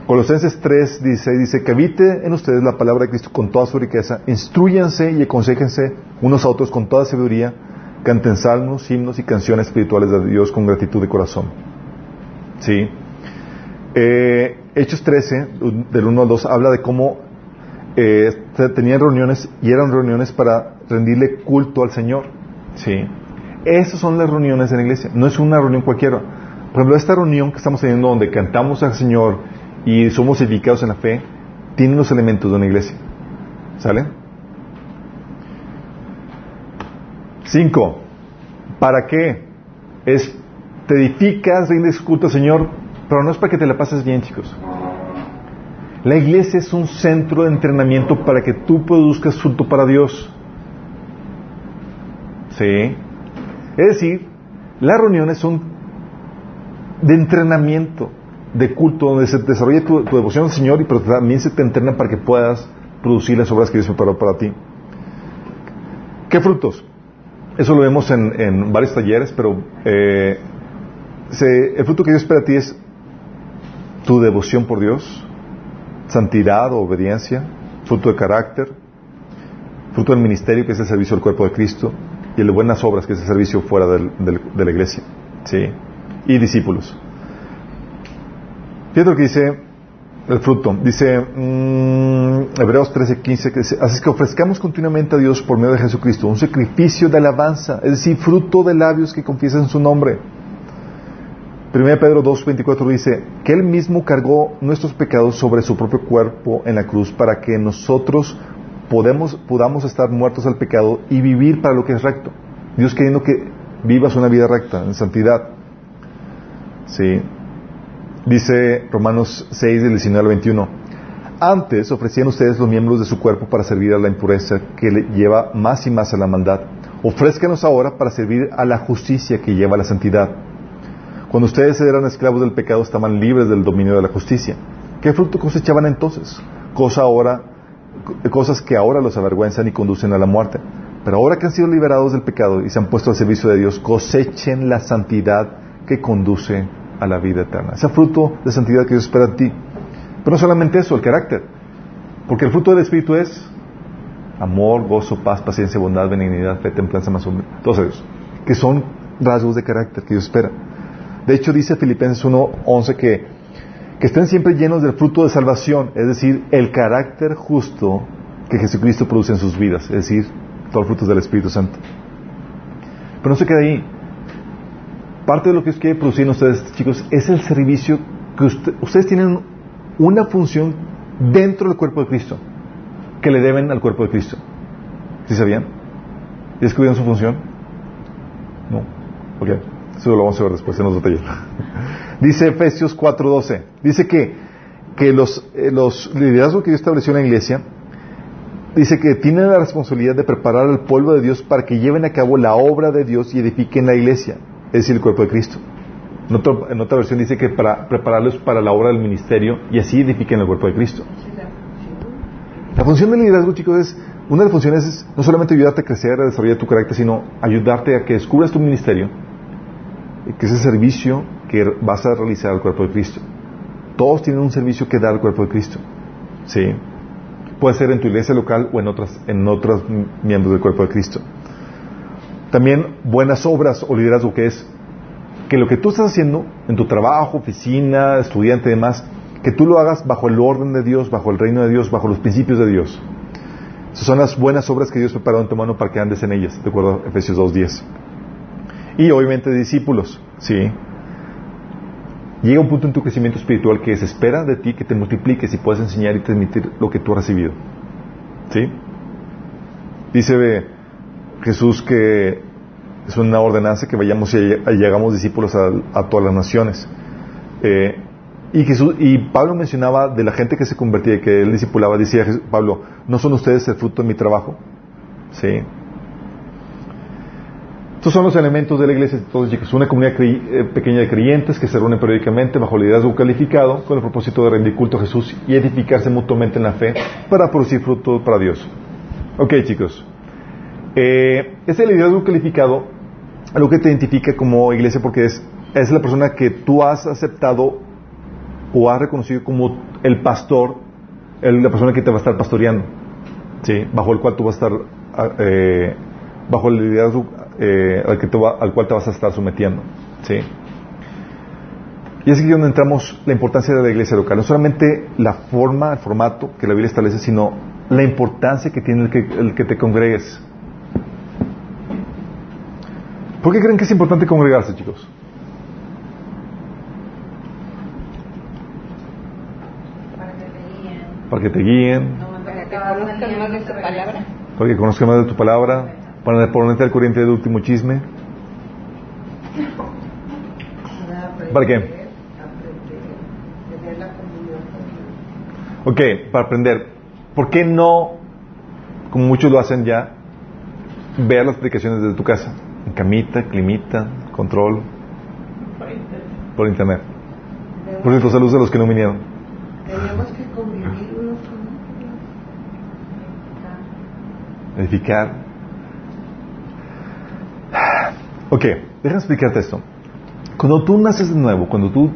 Colosenses 3 dice, dice que habite en ustedes la palabra de Cristo con toda su riqueza, instruyanse y aconsejense unos a otros con toda sabiduría, canten salmos, himnos y canciones espirituales de Dios con gratitud de corazón. ¿Sí? Eh, Hechos 13, del 1 al 2, habla de cómo eh, tenían reuniones y eran reuniones para rendirle culto al Señor. ¿Sí? Esas son las reuniones en la iglesia, no es una reunión cualquiera. Por ejemplo, esta reunión que estamos teniendo donde cantamos al Señor y somos edificados en la fe, tiene los elementos de una iglesia. ¿Sale? Cinco, ¿para qué? Es, te edificas, rindes culto al Señor, pero no es para que te la pases bien, chicos. La iglesia es un centro de entrenamiento para que tú produzcas fruto para Dios. ¿Sí? Es decir, las reuniones son de entrenamiento, de culto, donde se desarrolla tu, devoción al Señor y pero también se te entrena para que puedas producir las obras que Dios preparó para ti. ¿Qué frutos? Eso lo vemos en, varios talleres, pero eh, el fruto que Dios espera a ti es tu devoción por Dios, santidad o obediencia, fruto de carácter, fruto del ministerio que es el servicio al cuerpo de Cristo y el de buenas obras que es el servicio fuera de la iglesia, ¿sí? Y discípulos. Fíjate lo que dice el fruto. Dice mm, Hebreos 13, 15, que dice, así que ofrezcamos continuamente a Dios por medio de Jesucristo un sacrificio de alabanza, es decir, fruto de labios que confiesan su nombre. 1 Pedro 2, 24 dice, que Él mismo cargó nuestros pecados sobre su propio cuerpo en la cruz para que nosotros podemos, podamos estar muertos al pecado y vivir para lo que es recto. Dios queriendo que vivas una vida recta, en santidad. Sí. Dice Romanos 6, del 19 al 21. Antes ofrecían ustedes los miembros de su cuerpo para servir a la impureza que le lleva más y más a la maldad. Ofrézcanos ahora para servir a la justicia que lleva a la santidad. Cuando ustedes eran esclavos del pecado estaban libres del dominio de la justicia. ¿Qué fruto cosechaban entonces? Cosa ahora, cosas que ahora los avergüenzan y conducen a la muerte. Pero ahora que han sido liberados del pecado y se han puesto al servicio de Dios, cosechen la santidad que conduce a la vida eterna. Ese fruto de santidad que Dios espera de ti. Pero no solamente eso, el carácter. Porque el fruto del Espíritu es amor, gozo, paz, paciencia, bondad, benignidad, fe, templanza, más todos ellos. Que son rasgos de carácter que Dios espera. De hecho, dice Filipenses 1.11 que, que estén siempre llenos del fruto de salvación, es decir, el carácter justo que Jesucristo produce en sus vidas, es decir, todos los frutos del Espíritu Santo. Pero no se queda ahí parte de lo que quiere producir en ustedes, chicos, es el servicio que ustedes tienen una función dentro del cuerpo de Cristo que le deben al cuerpo de Cristo. ¿Sí sabían? ¿Y descubrieron su función? No. Ok. Eso lo vamos a ver después en los detalles. Dice Efesios 4.12. Dice que, que los, eh, los liderazgos que Dios estableció en la iglesia, dice que tienen la responsabilidad de preparar al pueblo de Dios para que lleven a cabo la obra de Dios y edifiquen la iglesia, es decir, el cuerpo de Cristo. En, otro- en otra versión dice que para prepararlos para la obra del ministerio y así edifiquen el cuerpo de Cristo. La función del liderazgo, chicos, es una de las funciones es no solamente ayudarte a crecer, a desarrollar tu carácter, sino ayudarte a que descubras tu ministerio, que ese servicio que vas a realizar al cuerpo de Cristo. Todos tienen un servicio que dar al cuerpo de Cristo. Sí. Puede ser en tu iglesia local o en otras, en otros miembros del cuerpo de Cristo. También buenas obras o liderazgo que es que lo que tú estás haciendo en tu trabajo, oficina, estudiante y demás, que tú lo hagas bajo el orden de Dios, bajo el reino de Dios, bajo los principios de Dios. Esas son las buenas obras que Dios preparó en tu mano para que andes en ellas, de acuerdo a Efesios 2.10. Y obviamente discípulos, ¿sí? Llega un punto en tu crecimiento espiritual que se espera de ti que te multipliques y puedas enseñar y transmitir lo que tú has recibido. ¿Sí? Dice Jesús que es una ordenanza que vayamos y llegamos discípulos a, todas las naciones. Eh, y Pablo mencionaba de la gente que se convertía y que él discipulaba, decía Jesús- Pablo, ¿no son ustedes el fruto de mi trabajo? Sí. Estos son los elementos de la iglesia, entonces, chicos, una comunidad eh, pequeña de creyentes que se reúnen periódicamente bajo liderazgo calificado con el propósito de rendir culto a Jesús y edificarse mutuamente en la fe para producir fruto para Dios. Ok, chicos. Eh, ese liderazgo calificado es lo que te identifica como iglesia porque es, es la persona que tú has aceptado o has reconocido como el pastor, el- la persona que te va a estar pastoreando, ¿sí? bajo el cual tú vas a estar, ah, eh, bajo el liderazgo eh, al, que te va- al cual te vas a estar sometiendo. ¿sí? Y es aquí donde entramos la importancia de la iglesia local. No solamente la forma, el formato que la Biblia establece, sino la importancia que tiene el que, el que te congregues. ¿Por qué creen que es importante congregarse, chicos? para que te guíen. Para que te guíen, No, Para que conozcan más de palabra. para que conozcan más de tu palabra, para ponerte al corriente del último chisme. Para aprender, ¿Para qué? Ok, para aprender. ¿Por qué no, como muchos lo hacen ya, ver las aplicaciones desde tu casa? En camita, climita, control, por internet. Por cierto, saludos a los que no vinieron. Tenemos que convivir unos con otros. Edificar. Ok, déjame explicarte esto. Cuando tú naces de nuevo, cuando tú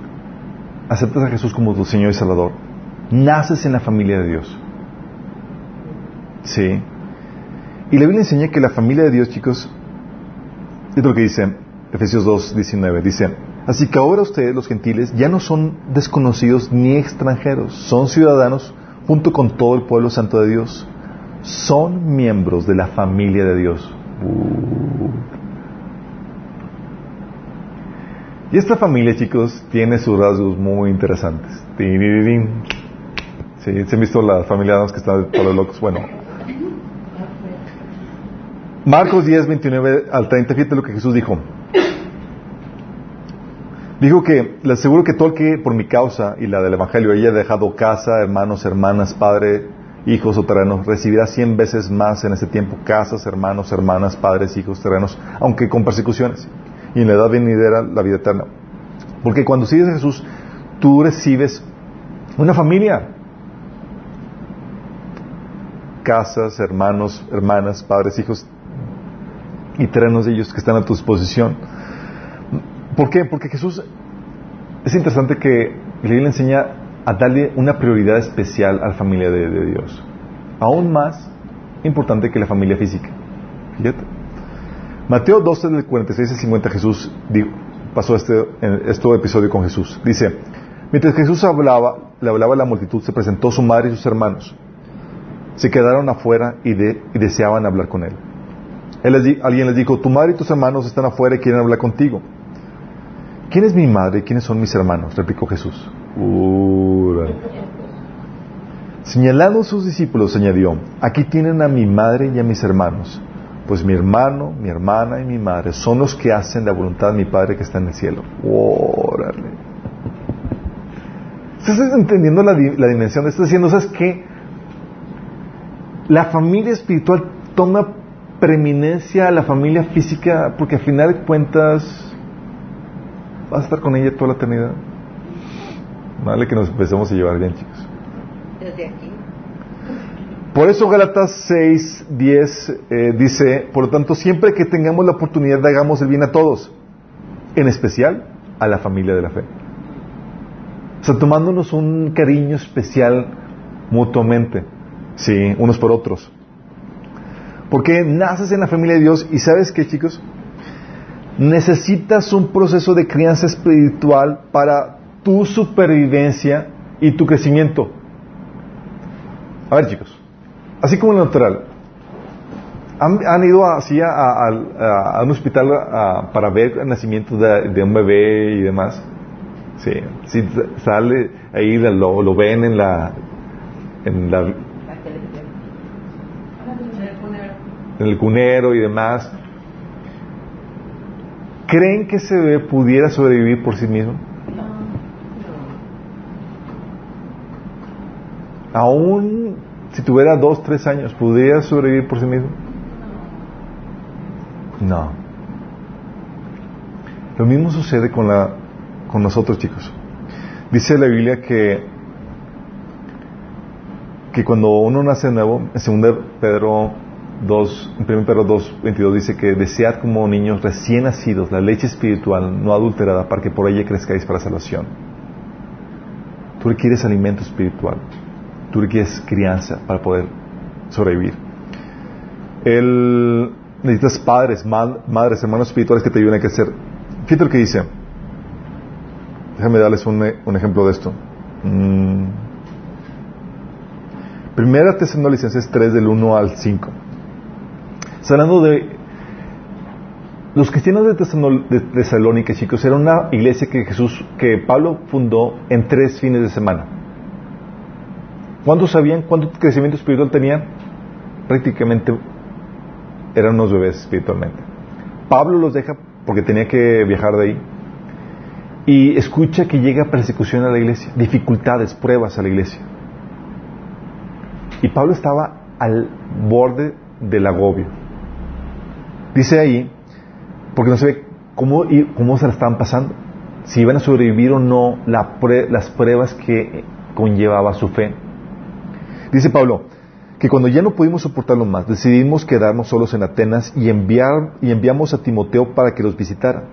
aceptas a Jesús como tu Señor y Salvador, naces en la familia de Dios. Sí. Y la Biblia enseña que la familia de Dios, chicos, es lo que dice Efesios 2, 19. Dice, así que ahora ustedes, los gentiles, ya no son desconocidos ni extranjeros, son ciudadanos junto con todo el pueblo santo de Dios. Son miembros de la familia de Dios. Uh. Y esta familia, chicos, tiene sus rasgos muy interesantes. Se han visto las familiares que están todos los locos. Bueno, Marcos 10, 29 al 30, fíjate lo que Jesús dijo. Dijo que, le aseguro que todo el que por mi causa y la del Evangelio haya dejado casa, hermanos, hermanas, padre, hijos o terrenos, recibirá cien veces más en este tiempo casas, hermanos, hermanas, padres, hijos, terrenos, aunque con persecuciones. Y en la edad venidera la vida eterna. Porque cuando sigues a Jesús, tú recibes una familia. Casas, hermanos, hermanas, padres, hijos y terrenos de ellos que están a tu disposición. ¿Por qué? Porque Jesús es interesante que Biblia enseña a darle una prioridad especial a la familia de, de Dios. Aún más importante que la familia física. Fíjate. Mateo 12, del 46 al 50, Jesús dijo- pasó este, este episodio con Jesús. Dice, mientras Jesús hablaba, le hablaba a la multitud, se presentó su madre y sus hermanos. Se quedaron afuera y, de- y deseaban hablar con él. Alguien les dijo, tu madre y tus hermanos están afuera y quieren hablar contigo. ¿Quién es mi madre y quiénes son mis hermanos? replicó Jesús. Ura. Señalando a sus discípulos, añadió, aquí tienen a mi madre y a mis hermanos. Pues mi hermano, mi hermana y mi madre son los que hacen la voluntad de mi Padre que está en el cielo. Órale. ¿Estás entendiendo la, la dimensión? Estás diciendo, ¿sabes qué? La familia espiritual toma preeminencia a la familia física porque al final de cuentas vas a estar con ella toda la eternidad. Vale que nos empecemos a llevar bien, chicos. Por eso Galatas 6, 10 eh, dice, por lo tanto, siempre que tengamos la oportunidad, hagamos el bien a todos, en especial a la familia de la fe. O sea, tomándonos un cariño especial mutuamente, sí, unos por otros. Porque naces en la familia de Dios y sabes qué, chicos, necesitas un proceso de crianza espiritual para tu supervivencia y tu crecimiento. A ver, chicos, así como en lo natural, ¿han, han ido así a, a- a- a un hospital a- para ver el nacimiento de, de un bebé y demás? Sí, sí sale ahí, lo, lo ven en la, en la, en el cunero y demás. ¿Creen que ese bebé pudiera sobrevivir por sí mismo? Aún si tuviera dos, tres años, ¿pudiera sobrevivir por sí mismo? No. Lo mismo sucede con, la, con nosotros, chicos. Dice la Biblia que, que cuando uno nace de nuevo, en 2 Pedro 2, en 1 Pedro 2, 22 dice que desead como niños recién nacidos la leche espiritual no adulterada para que por ella crezcáis para salvación. Tú requieres alimento espiritual. Tú requieres crianza para poder sobrevivir. El, necesitas padres, ma- madres, hermanos espirituales que te ayuden a crecer. Fíjate lo que dice. Déjame darles un, ejemplo de esto. Mm. Primera Tesalonicenses 3 del 1 al 5. Está hablando de los cristianos de Tesalónica, chicos, era una iglesia que Jesús, que Pablo fundó en tres fines de semana. ¿Cuántos sabían cuánto crecimiento espiritual tenían? Prácticamente eran unos bebés espiritualmente. Pablo los deja porque tenía que viajar de ahí. Y escucha que llega persecución a la iglesia, dificultades, pruebas a la iglesia. Y Pablo estaba al borde del agobio. Dice ahí, porque no sabe cómo, y- cómo se la estaban pasando, si iban a sobrevivir o no las pruebas que conllevaba su fe. Dice Pablo, que cuando ya no pudimos soportarlo más, decidimos quedarnos solos en Atenas y, enviar, y enviamos a Timoteo para que los visitara.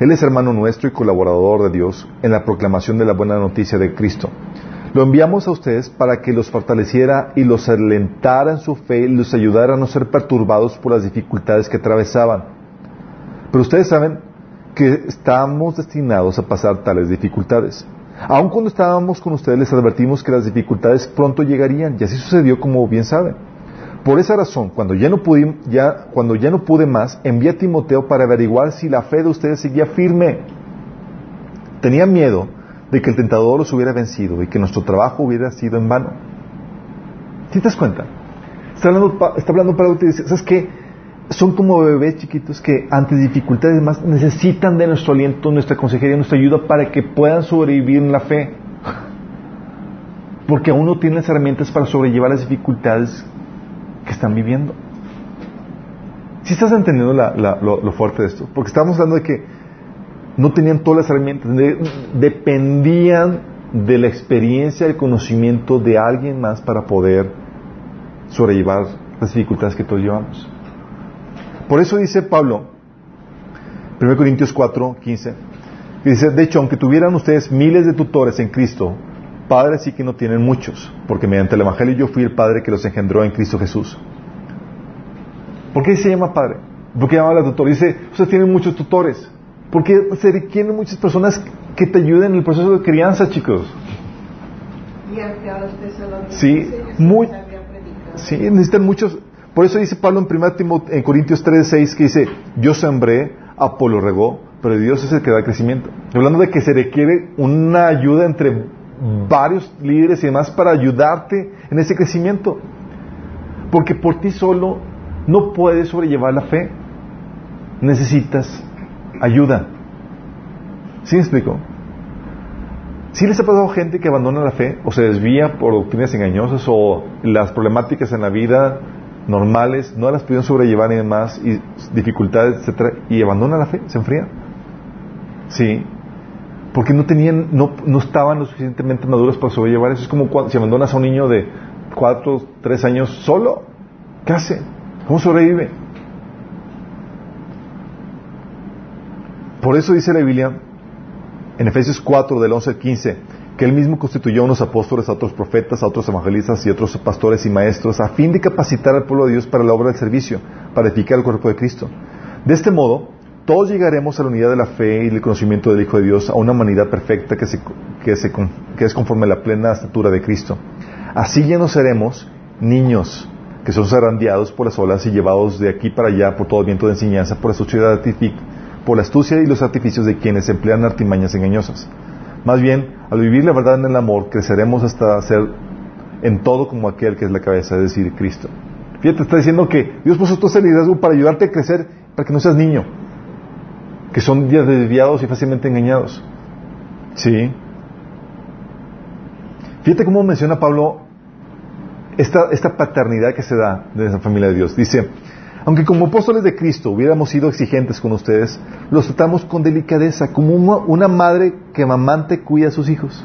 Él es hermano nuestro y colaborador de Dios en la proclamación de la buena noticia de Cristo. Lo enviamos a ustedes para que los fortaleciera y los alentara en su fe y los ayudara a no ser perturbados por las dificultades que atravesaban. Pero ustedes saben que estamos destinados a pasar tales dificultades. Aun cuando estábamos con ustedes les advertimos que las dificultades pronto llegarían y así sucedió como bien saben. Por esa razón, cuando ya no pude, ya, cuando ya no pude más, envié a Timoteo para averiguar si la fe de ustedes seguía firme. Tenía miedo de que el tentador los hubiera vencido y que nuestro trabajo hubiera sido en vano. ¿Sí te das cuenta? Está hablando, está hablando Pablo y dice, ¿sabes qué? Son como bebés chiquitos que ante dificultades más necesitan de nuestro aliento, nuestra consejería, nuestra ayuda para que puedan sobrevivir en la fe. Porque aún no tienen las herramientas para sobrellevar las dificultades que están viviendo. Si estás entendiendo lo, fuerte de esto? Porque estamos hablando de que no tenían todas las herramientas, de- dependían de la experiencia, el conocimiento de alguien más para poder sobrellevar las dificultades que todos llevamos. Por eso dice Pablo, 1 Corintios 4, 15, que dice, de hecho, aunque tuvieran ustedes miles de tutores en Cristo, padres sí que no tienen muchos, porque mediante el Evangelio yo fui el padre que los engendró en Cristo Jesús. ¿Por qué se llama padre? ¿Por qué llama la tutor? Dice, ustedes tienen muchos tutores. Porque se requieren muchas personas que te ayuden en el proceso de crianza, chicos. Y Sí, muy-. Sí, necesitan muchos. Por eso dice Pablo en 1 Timoteo, en Corintios 3, 6, que dice, yo sembré, Apolo regó, pero Dios es el que da crecimiento. Hablando de que se requiere una ayuda entre varios líderes y demás para ayudarte en ese crecimiento. Porque por ti solo no puedes sobrellevar la fe. Necesitas ayuda. ¿Sí me explico? ¿Sí les ha pasado gente que abandona la fe o se desvía por doctrinas engañosas o las problemáticas en la vida normales no las pudieron sobrellevar y demás y dificultades, etcétera, y abandona la fe, se enfría? Sí. Porque no tenían, no, no estaban lo suficientemente maduros para sobrellevar eso. Es como cuando, si abandonas a un niño de cuatro, tres años solo, ¿qué hace? ¿Cómo sobrevive? Por eso dice la Biblia en Efesios 4 del 11 al 15 que él mismo constituyó a unos apóstoles, a otros profetas, a otros evangelistas y a otros pastores y maestros a fin de capacitar al pueblo de Dios para la obra del servicio, para edificar el cuerpo de Cristo. De este modo, todos llegaremos a la unidad de la fe y del conocimiento del Hijo de Dios, a una humanidad perfecta que, es conforme a la plena estatura de Cristo. Así ya no seremos niños que son zarandeados por las olas y llevados de aquí para allá por todo el viento de enseñanza, por la astucia, por la astucia y los artificios de quienes emplean artimañas engañosas. Más bien, al vivir la verdad en el amor, creceremos hasta ser en todo como aquel que es la cabeza, es decir, Cristo. Fíjate, está diciendo que Dios puso todo ese liderazgo para ayudarte a crecer, para que no seas niño que son días desviados y fácilmente engañados. ¿Sí? Fíjate cómo menciona Pablo esta, esta paternidad que se da de esa familia de Dios. Dice, aunque como apóstoles de Cristo hubiéramos sido exigentes con ustedes, los tratamos con delicadeza, como una, madre que mamante cuida a sus hijos.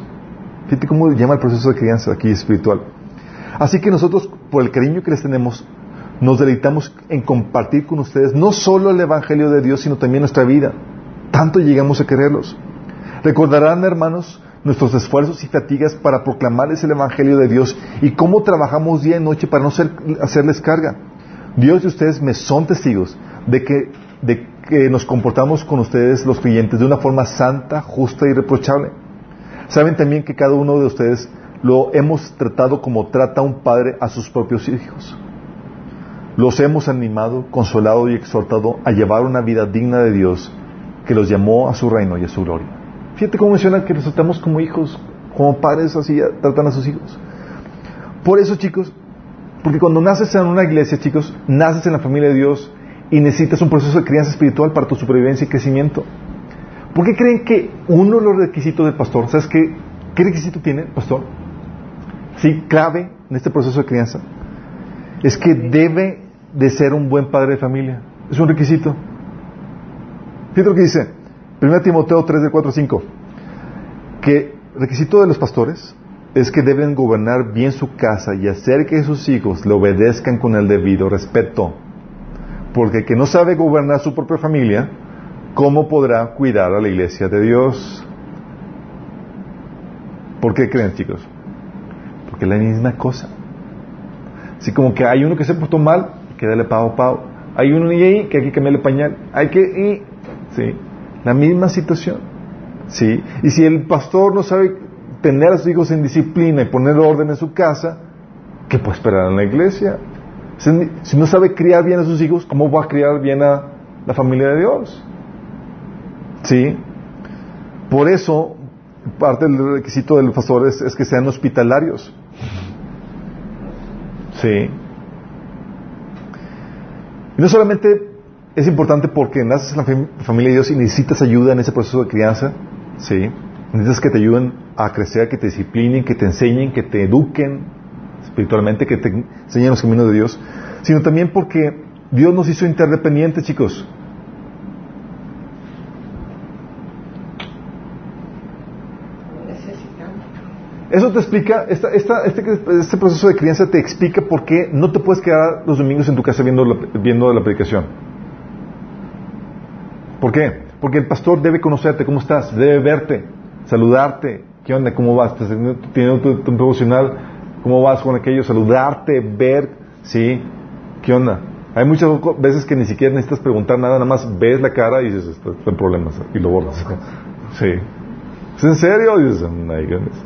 Fíjate cómo llama el proceso de crianza aquí espiritual. Así que nosotros, por el cariño que les tenemos, nos deleitamos en compartir con ustedes no solo el Evangelio de Dios, sino también nuestra vida. Tanto llegamos a quererlos. Recordarán, hermanos, nuestros esfuerzos y fatigas para proclamarles el Evangelio de Dios y cómo trabajamos día y noche para no hacerles carga. Dios y ustedes me son testigos de que, de que nos comportamos con ustedes los creyentes de una forma santa, justa y reprochable. Saben también que cada uno de ustedes lo hemos tratado como trata un padre a sus propios hijos. Los hemos animado, consolado y exhortado a llevar una vida digna de Dios que los llamó a su reino y a su gloria. Fíjate cómo menciona que tratamos como hijos, como padres así tratan a sus hijos. Por eso, chicos, porque cuando naces en una iglesia, chicos, naces en la familia de Dios y necesitas un proceso de crianza espiritual para tu supervivencia y crecimiento. ¿Por qué creen que uno de los requisitos del pastor, ¿sabes qué? ¿Qué requisito tiene el pastor? Sí, clave en este proceso de crianza es que debe de ser un buen padre de familia. Es un requisito. Fíjate lo que dice 1 Timoteo 3 de 4 a 5. Que requisito de los pastores es que deben gobernar bien su casa y hacer que sus hijos le obedezcan con el debido respeto. Porque el que no sabe gobernar su propia familia, ¿cómo podrá cuidar a la iglesia de Dios? ¿Por qué creen, chicos? Porque es la misma cosa. Así como que hay uno que se portó mal, que dale pavo pavo. Hay uno ahí que hay que cambiarle pañal. Hay que y sí, la misma situación. Sí, y si el pastor no sabe tener a sus hijos en disciplina y poner orden en su casa, ¿qué puede esperar en la iglesia? Si no sabe criar bien a sus hijos, ¿cómo va a criar bien a la familia de Dios? ¿Sí? Por eso, parte del requisito del pastor es que sean hospitalarios. Sí. Y no solamente es importante porque naces en la familia de Dios y necesitas ayuda en ese proceso de crianza, sí. Necesitas que te ayuden a crecer, que te disciplinen, que te enseñen, que te eduquen espiritualmente, que te enseñen los caminos de Dios, sino también porque Dios nos hizo interdependientes, chicos. Eso te explica, esta, esta, este, este, proceso de crianza te explica por qué no te puedes quedar los domingos en tu casa viendo la, viendo la predicación. ¿Por qué? Porque el pastor debe conocerte, cómo estás, debe verte, saludarte, qué onda, cómo vas, estás teniendo tu, tu devocional, cómo vas con aquello, saludarte, ver, sí, qué onda. Hay muchas veces que ni siquiera necesitas preguntar nada, nada más ves la cara y dices, está en problemas, y lo borras. Sí. ¿Es en serio? Y dices, goodness.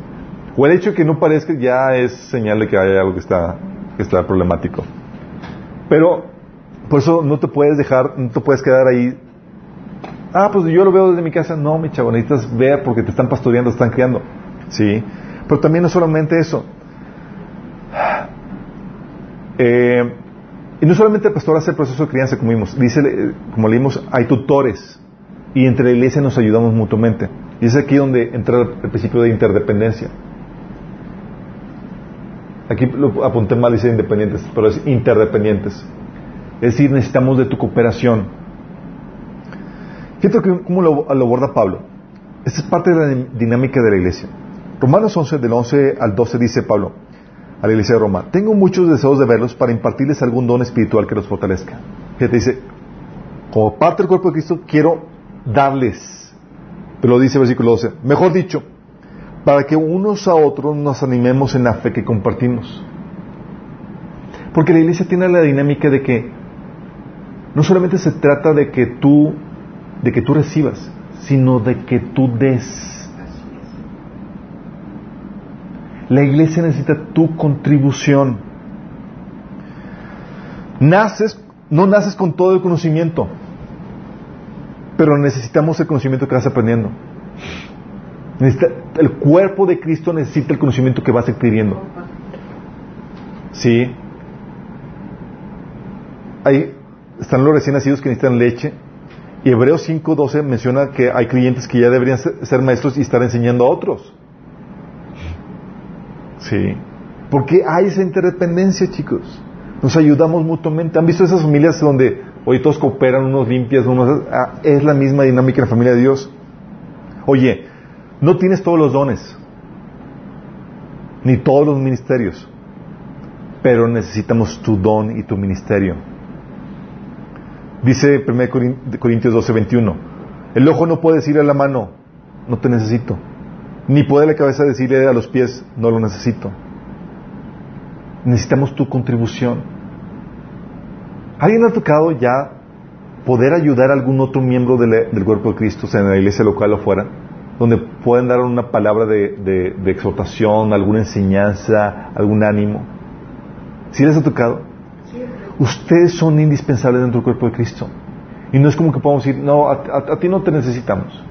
O el hecho de que no parezca ya es señal de que hay algo que está, que está problemático. Pero, por eso no te puedes dejar, no te puedes quedar ahí. Ah, pues yo lo veo desde mi casa. No, mi chavo, necesitas ver porque te están pastoreando, te están criando. Sí. Pero también no solamente eso. Eh, Y no solamente el el proceso de crianza, como vimos, dice, eh, como leímos, hay tutores. Y entre la iglesia nos ayudamos mutuamente. Y es aquí donde entra el principio de interdependencia. Aquí lo apunté mal, dice independientes, pero es interdependientes. Es decir, necesitamos de tu cooperación. Fíjate cómo lo, lo aborda Pablo. Esta es parte de la dinámica de la iglesia. Romanos 11, del 11 al 12, dice Pablo a la iglesia de Roma, tengo muchos deseos de verlos para impartirles algún don espiritual que los fortalezca. Fíjate, dice, como parte del cuerpo de Cristo, quiero darles. Pero lo dice el versículo 12. Mejor dicho, para que unos a otros nos animemos en la fe que compartimos. Porque la iglesia tiene la dinámica de que no solamente se trata de que tú, de que tú recibas, sino de que tú des. La iglesia necesita tu contribución. Naces, no naces con todo el conocimiento, pero necesitamos el conocimiento que vas aprendiendo. el cuerpo de Cristo necesita el conocimiento que vas adquiriendo. Sí. Ahí están los recién nacidos que necesitan leche. Y Hebreos 5.12 menciona que hay creyentes que ya deberían ser maestros y estar enseñando a otros. Sí. Porque hay esa interdependencia, chicos. Nos ayudamos mutuamente. ¿Han visto esas familias donde hoy todos cooperan, unos limpias, unos... Ah, es la misma dinámica en la familia de Dios. Oye, no tienes todos los dones, ni todos los ministerios, pero necesitamos tu don y tu ministerio. Dice 1 Corintios 12, 21, el ojo no puede decirle a la mano, no te necesito, ni puede la cabeza decirle a los pies, no lo necesito. Necesitamos tu contribución. ¿Alguien ha tocado ya poder ayudar a algún otro miembro del cuerpo de Cristo, sea en la iglesia local o fuera, donde pueden dar una palabra de, exhortación, alguna enseñanza, algún ánimo? ¿Sí les ha tocado? Ustedes son indispensables dentro del cuerpo de Cristo. Y no es como que podamos decir, no, a ti no te necesitamos.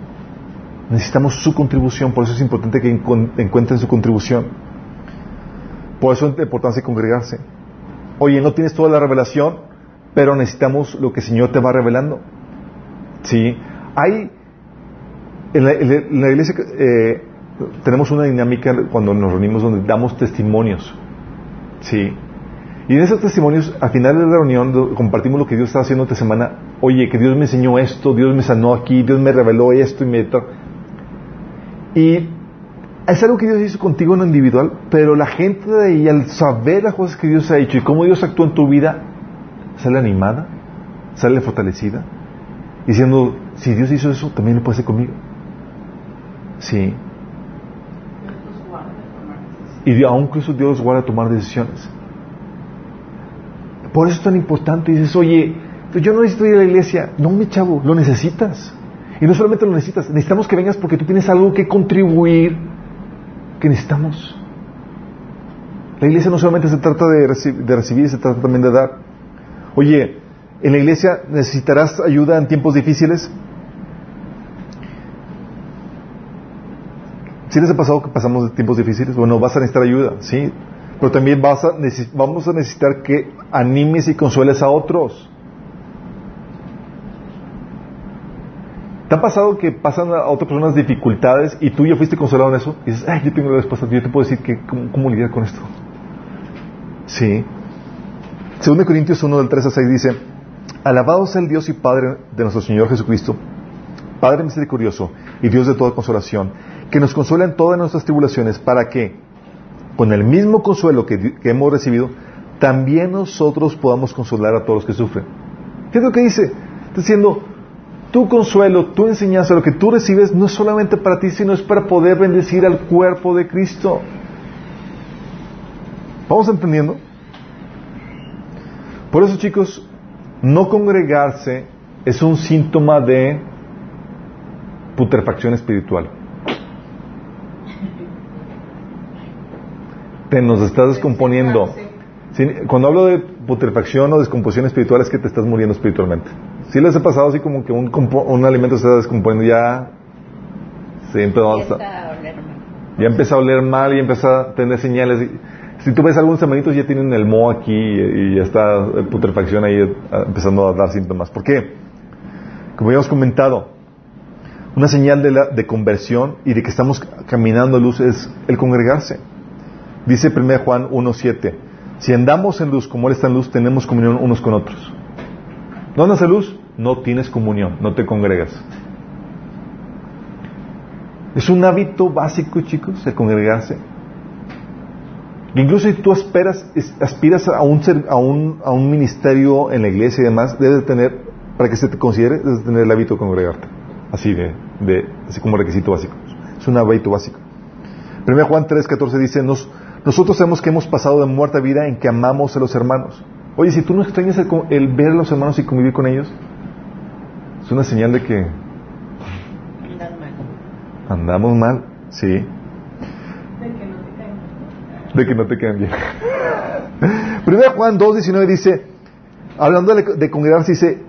Necesitamos su contribución, por eso es importante que encuentren su contribución. Por eso es de congregarse. Oye, no tienes toda la revelación, pero necesitamos lo que el Señor te va revelando. ¿Sí? Hay, en la, iglesia eh, tenemos una dinámica cuando nos reunimos donde damos testimonios. ¿Sí? Y en esos testimonios, al final de la reunión, compartimos lo que Dios está haciendo esta semana. Oye, que Dios me enseñó esto, Dios me sanó aquí, Dios me reveló esto y me... Y es algo que Dios hizo contigo en lo individual, pero la gente de ahí, al saber las cosas que Dios ha hecho y cómo Dios actúa en tu vida, sale animada, sale fortalecida, diciendo, si Dios hizo eso, también lo puede hacer conmigo. Sí. Y aún incluso Dios guarda tomar decisiones. Por eso es tan importante. Dices, oye, yo no necesito ir a la iglesia. No, mi chavo, lo necesitas. Y no solamente lo necesitas, necesitamos que vengas porque tú tienes algo que contribuir que necesitamos. La iglesia no solamente se trata de, recibir, se trata también de dar. Oye, en la iglesia necesitarás ayuda en tiempos difíciles. Si les ha pasado que pasamos tiempos difíciles, bueno, vas a necesitar ayuda, sí, pero también vas a vamos a necesitar que animes y consueles a otros. ¿Te ha pasado que pasan a otras personas dificultades y tú ya fuiste consolado en eso? Y dices, ay, yo tengo la respuesta, yo te puedo decir que, cómo, lidiar con esto. Sí. Según Corintios 1 del 3 a 6 dice, Alabado sea el Dios y Padre de nuestro Señor Jesucristo, Padre misericordioso y Dios de toda consolación, que nos consuela en todas nuestras tribulaciones para que, con el mismo consuelo que, hemos recibido, también nosotros podamos consolar a todos los que sufren. ¿Qué es lo que dice? Está diciendo, tu consuelo, tu enseñanza, lo que tú recibes no es solamente para ti, sino es para poder bendecir al cuerpo de Cristo. ¿Vamos entendiendo? Por eso, chicos, no congregarse es un síntoma de putrefacción espiritual. Te nos estás descomponiendo. Cuando hablo de putrefacción o descomposición espiritual es que te estás muriendo espiritualmente. Si les ha pasado así como que un, un alimento se está descomponiendo ya se empezó a, ya empieza a oler mal y empieza a tener señales Si tú ves algunos hermanitos ya tienen el mo aquí y ya está putrefacción ahí eh, empezando a dar síntomas. ¿Por qué? Como habíamos comentado, una señal de, la, de conversión y de que estamos caminando a luz es el congregarse. Dice 1 Juan 1.7, si andamos en luz como Él está en luz, tenemos comunión unos con otros. ¿No andas en luz? No tienes comunión, no te congregas. Es un hábito básico, chicos, el congregarse. Incluso si tú aspiras, aspiras a, un, a, un, a un ministerio en la iglesia y demás, debes tener, para que se te considere, debes tener el hábito de congregarte. Así de, de así como requisito básico. Es un hábito básico. 1 Juan 3.14 dice, Nos, nosotros sabemos que hemos pasado de muerte a vida en que amamos a los hermanos. Oye, si tú no extrañas el, el ver a los hermanos y convivir con ellos, es una señal de que andamos mal, sí. De que no te caen. De que no te queden bien. Primero Juan 2.19 dice, hablando de, de congregarse, dice,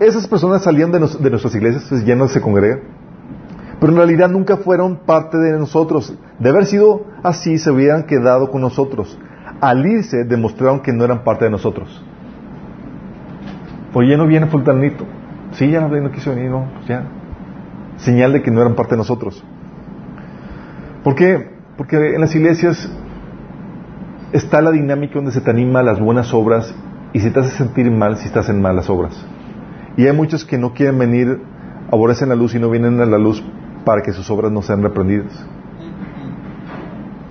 esas personas salían de, nos- de nuestras iglesias, pues ya no se congregan, pero en realidad nunca fueron parte de nosotros. De haber sido así, se hubieran quedado con nosotros. Al irse, demostraron que no eran parte de nosotros. Oye, no viene fultanito. Sí, ya no, quiso venir, no, pues ya. Señal de que no eran parte de nosotros. ¿Por qué? Porque en las iglesias está la dinámica donde se te anima a las buenas obras y si te hace sentir mal si estás en malas obras. Y hay muchos que no quieren venir, aborrecen la luz y no vienen a la luz para que sus obras no sean reprendidas.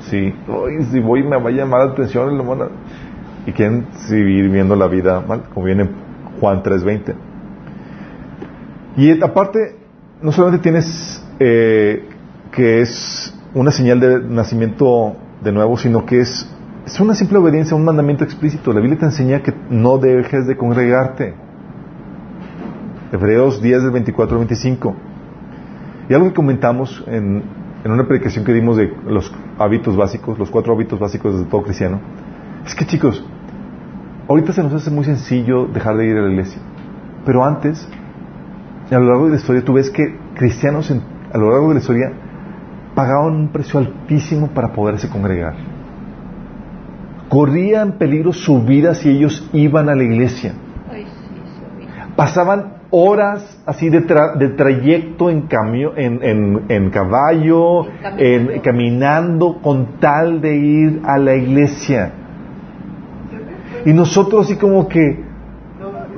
Sí, Ay, si voy me va a llamar la atención lo van a- y quieren seguir viendo la vida mal, como viene en Juan 3.20. Y aparte, no solamente tienes eh, que es una señal de nacimiento de nuevo, sino que es, es una simple obediencia a un mandamiento explícito. La Biblia te enseña que no dejes de congregarte. Hebreos 10 del 24 al 25. Y algo que comentamos en, en una predicación que dimos de los hábitos básicos, los cuatro hábitos básicos de todo cristiano, es que chicos, ahorita se nos hace muy sencillo dejar de ir a la iglesia. Pero antes, a lo largo de la historia, tú ves que cristianos en- a lo largo de la historia pagaban un precio altísimo para poderse congregar. Corrían peligro su vida si ellos iban a la iglesia. Pasaban horas así de, tra- de trayecto en, camio- en, en- en caballo, Caminando. en- caminando con tal de ir a la iglesia. Y nosotros así como que...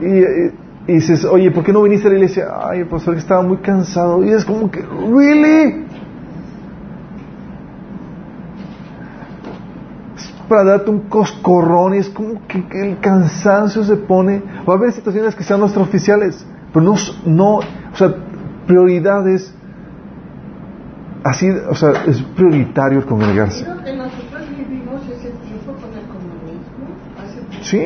Y, y- y dices, oye, ¿por qué no viniste a la iglesia? Ay, el pastor estaba muy cansado. Y es como que, ¿really? Es para darte un coscorrón y es como que, que el cansancio se pone. Va a haber situaciones que sean nuestros oficiales, pero no, no, o sea, prioridades. Así, o sea, es prioritario el congregarse. Sí,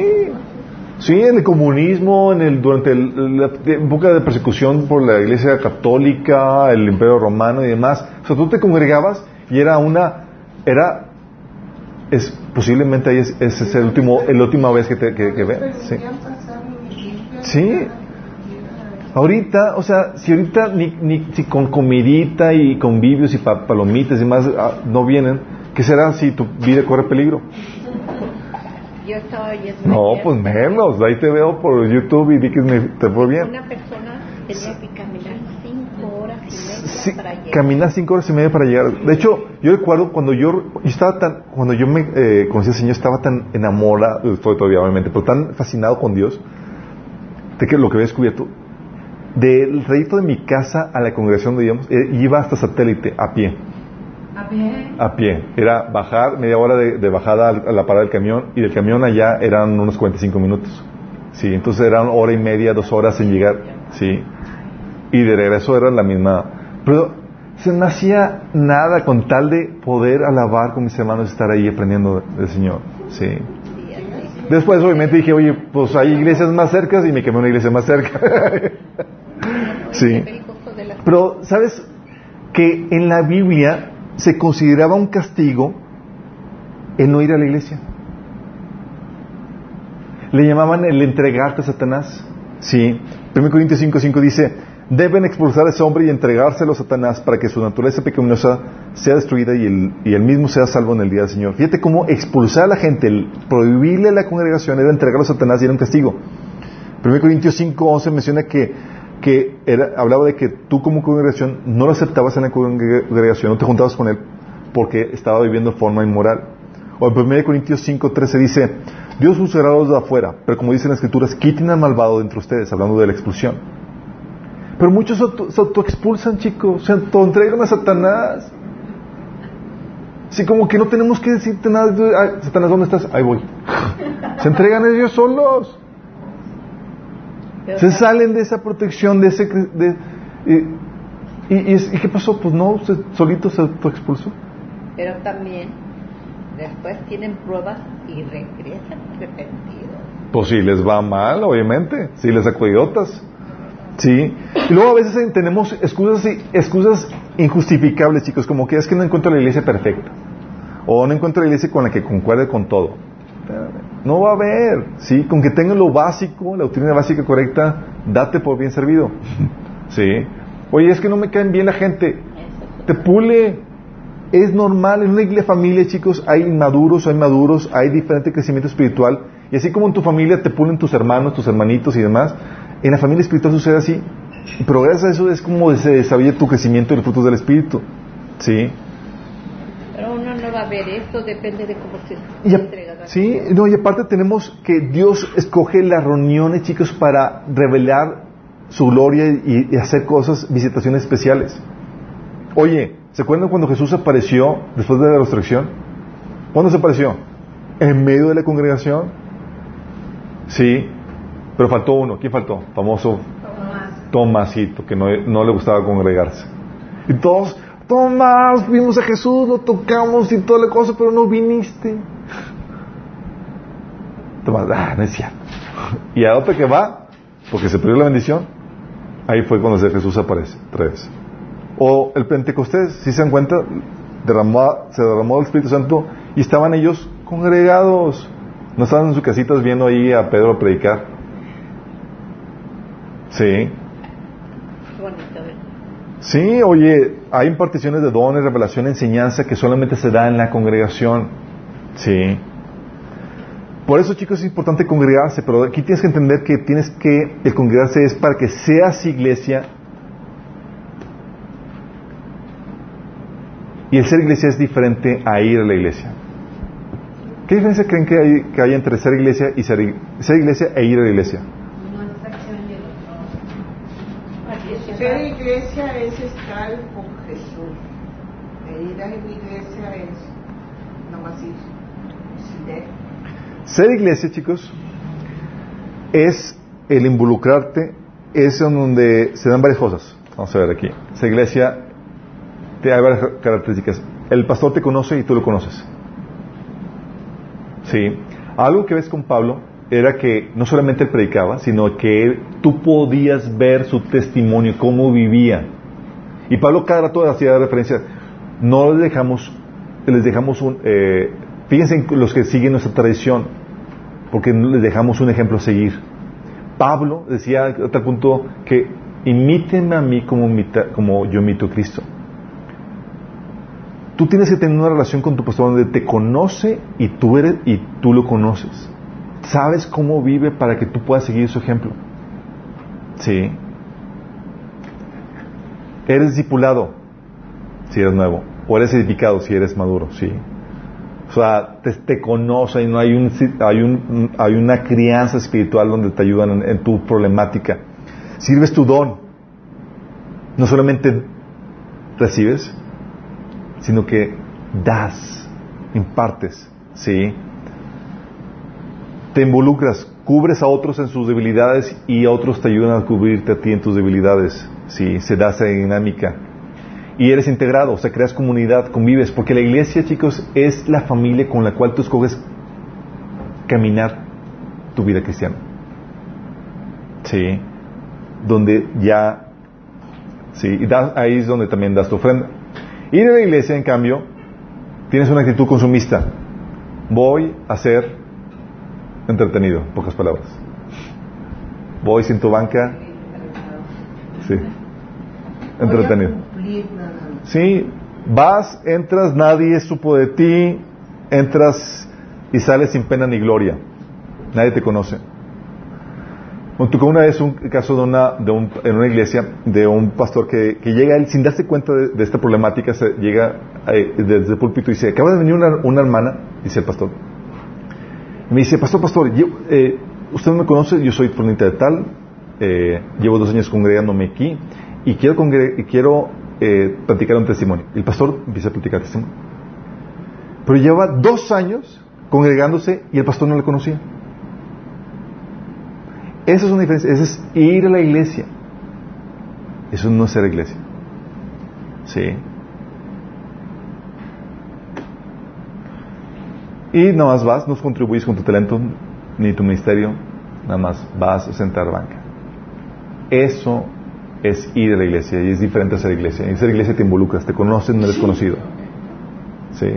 sí, en el comunismo, en el, durante el- la época de persecución por la Iglesia Católica, el Imperio Romano y demás. O sea, tú te congregabas y era una, era, es posiblemente ahí es, es el último, la última vez que te que, que. Sí. Sí. Ahorita, o sea, si ahorita ni, ni si con comidita y convivios y pa- palomitas y más ah, no vienen, ¿qué será si tu vida corre peligro? Yo oyendo. No, pues menos. Ahí te veo por YouTube y di que me- te fue bien. Una persona tenía que caminar cinco horas y media Sí, para llegar. caminar cinco horas y media para llegar. De hecho, yo recuerdo cuando yo, yo estaba tan, cuando yo me eh, conocí al Señor, estaba tan enamorado, fue todavía obviamente, pero tan fascinado con Dios, de que lo que había descubierto, del trayecto de mi casa a la congregación donde íbamos, eh, iba hasta satélite, a pie, A ver. a pie. Era bajar, media hora de, de bajada a la parada del camión, y del camión allá eran unos 45 minutos. Sí, entonces eran hora y media, dos horas en llegar, sí. Y de regreso era la misma. Pero se me hacía nada con tal de poder alabar con mis hermanos y estar ahí aprendiendo del Señor. Sí. Después obviamente dije, oye, pues hay iglesias más cercas y me quemé una iglesia más cerca. sí. Pero, ¿sabes? Que en la Biblia se consideraba un castigo el no ir a la iglesia. Le llamaban el entregarte a Satanás. Sí. 1 Corintios 5.5 dice, deben expulsar a ese hombre y entregárselo a Satanás para que su naturaleza pecaminosa sea destruida y el, y mismo sea salvo en el día del Señor. Fíjate cómo expulsar a la gente, prohibirle a la congregación era entregarlo a Satanás y era un castigo. 1 Corintios 5, 11 menciona que, que hablaba de que tú como congregación no lo aceptabas en la congregación, no te juntabas con él porque estaba viviendo de forma inmoral. O en 1 Corintios 5, 13 dice, Dios juzgará a los de afuera, pero como dicen las escrituras, quiten al malvado de ustedes, hablando de la expulsión. Pero muchos se auto- se autoexpulsan, chicos, se autoentregan a Satanás. Así como que no tenemos que decirte nada, Ay, Satanás, ¿dónde estás? Ahí voy. Se entregan ellos solos. Se salen de esa protección, de ese... de- y, y- y- ¿y qué pasó? Pues no, se- solito se autoexpulsó. Pero también después tienen pruebas y regresan arrepentidos. Pues si les va mal, obviamente, si les saco idiotas. Sí. Y luego a veces tenemos excusas, excusas injustificables, chicos, como que es que no encuentro la iglesia perfecta. O no encuentro la iglesia con la que concuerde con todo. No va a haber, ¿sí? Con que tengan lo básico, la doctrina básica correcta, date por bien servido. ¿Sí? Oye, es que no me caen bien la gente. Te pule. Es normal, en una iglesia familia, chicos, hay inmaduros, hay maduros, hay diferente crecimiento espiritual. Y así como en tu familia te pulen tus hermanos, tus hermanitos y demás, en la familia espiritual sucede así. Pero gracias a eso es como se desarrolla tu crecimiento y los frutos del Espíritu. ¿Sí? Pero uno no va a ver esto, depende de cómo se Y, a- entrega. sí, no, y aparte tenemos que Dios escoge las reuniones, chicos, para revelar su gloria y, y hacer cosas, visitaciones especiales. Oye, ¿se acuerdan cuando Jesús apareció después de la resurrección? ¿Cuándo se apareció? ¿En medio de la congregación? Sí, pero faltó uno. ¿Quién faltó? Famoso Tomás. Tomasito, que no, no le gustaba congregarse. Y todos, Tomás, vimos a Jesús, lo tocamos y toda la cosa, pero no viniste. Tomás, ah, no. Y a otro que va, porque se perdió la bendición, ahí fue cuando Jesús aparece, vez. O el Pentecostés, si se dan cuenta, se derramó el Espíritu Santo y estaban ellos congregados. No estaban en sus casitas viendo ahí a Pedro predicar. Sí. Bonito, ¿verdad? Sí, oye, hay imparticiones de dones, revelación, enseñanza que solamente se da en la congregación. Sí. Por eso, chicos, es importante congregarse, pero aquí tienes que entender que tienes que, el congregarse es para que seas iglesia. Y el ser iglesia es diferente a ir a la iglesia. ¿Qué diferencia creen que hay, que hay entre ser iglesia y ser, ser iglesia e ir a la iglesia? No es acción del otro. Aquí es Ser iglesia es estar con Jesús. E ir a la iglesia es nomás ir. sin él. Ser iglesia, chicos, es el involucrarte, es en donde se dan varias cosas. Vamos a ver aquí. Ser iglesia te hay varias características. El pastor te conoce y tú lo conoces. Sí. Algo que ves con Pablo era que no solamente él predicaba, sino que tú podías ver su testimonio, cómo vivía. Y Pablo cada rato hacía referencia, no les dejamos, les dejamos un, eh, fíjense en los que siguen nuestra tradición, porque les dejamos un ejemplo a seguir. Pablo decía a tal punto que imítenme a mí como yo imito a Cristo. Tú tienes que tener una relación con tu pastor donde te conoce y tú eres y tú lo conoces. Sabes cómo vive para que tú puedas seguir su ejemplo. Sí. Eres discipulado si eres nuevo, o eres edificado si eres maduro, sí. O sea, te, conoce y no hay, un, hay, un, una crianza espiritual donde te ayudan en, en tu problemática. Sirves tu don. No solamente recibes, sino que das, impartes, ¿sí? Te involucras, cubres a otros en sus debilidades y a otros te ayudan a cubrirte a ti en tus debilidades, ¿sí? Se da esa dinámica. Y eres integrado, o sea, creas comunidad, convives, porque la iglesia, chicos, es la familia con la cual tú escoges caminar tu vida cristiana. Sí. Donde ya, sí, y das- ahí es donde también das tu ofrenda. Ir a la iglesia, en cambio, tienes una actitud consumista. Voy a ser entretenido, en pocas palabras. Voy sin tu banca. Sí. Entretenido. Sí, vas, entras, nadie supo de ti, entras y sales sin pena ni gloria. Nadie te conoce. Una vez un caso de una, de un, en una iglesia de un pastor que, que llega él sin darse cuenta de, de esta problemática, se llega eh, desde el púlpito y dice, acaba de venir una, una hermana, dice el pastor. Me dice, pastor, pastor, eh, usted no me conoce, yo soy fulanita de tal, eh, llevo dos años congregándome aquí y quiero, y quiero eh, platicar un testimonio. El pastor empieza a platicar testimonio. Pero lleva dos años congregándose y el pastor no le conocía. Esa es una diferencia. Esa es ir a la iglesia. Eso no es ser iglesia. Sí. Y nada más vas, no contribuyes con tu talento ni tu ministerio, nada más vas a sentar banca. Eso es ir a la iglesia y es diferente a ser iglesia. Y ser iglesia te involucras, te conoces, no eres conocido. ¿Sí?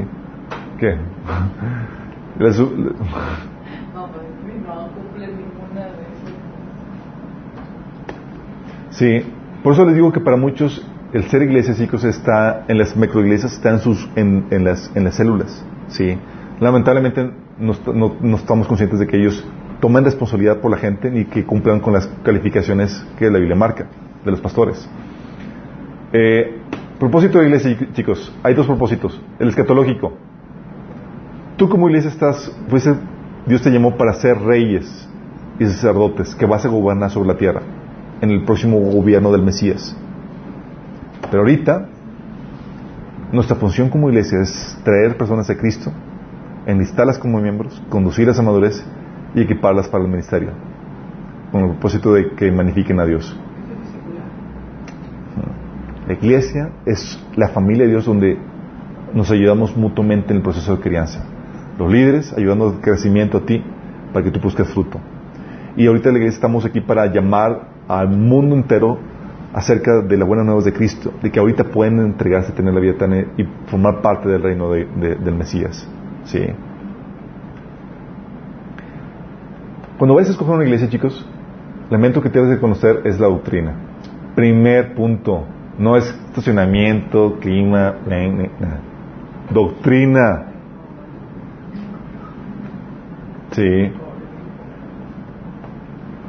¿Qué? Les- pues sí, por eso les digo que para muchos el ser iglesia, chicos, está en las microiglesias, está en, sus, en, en las, en las células. Sí, lamentablemente no, no- estamos conscientes de que ellos tomen responsabilidad por la gente ni que cumplan con las calificaciones que la Biblia marca de los pastores. Eh, propósito de iglesia, chicos, hay dos propósitos. El escatológico. Tú como iglesia estás, fuiste- Dios te llamó para ser reyes y sacerdotes que vas a gobernar sobre la tierra en el próximo gobierno del Mesías. Pero ahorita, nuestra función como iglesia es traer personas a Cristo, enlistarlas como miembros, conducirlas a madurez y equiparlas para el ministerio, con el propósito de que magnifiquen a Dios. La iglesia es la familia de Dios donde nos ayudamos mutuamente en el proceso de crianza. Los líderes ayudando al crecimiento a ti para que tú busques fruto. Y ahorita en la iglesia estamos aquí para llamar al mundo entero acerca de las buenas nuevas de Cristo, de que ahorita pueden entregarse, tener la vida eterna y formar parte del reino de- de- del Mesías. ¿Sí? Cuando vayas a escoger una iglesia, chicos, el elemento que tienes que conocer es la doctrina. Primer punto, no es estacionamiento, clima, doctrina. Sí.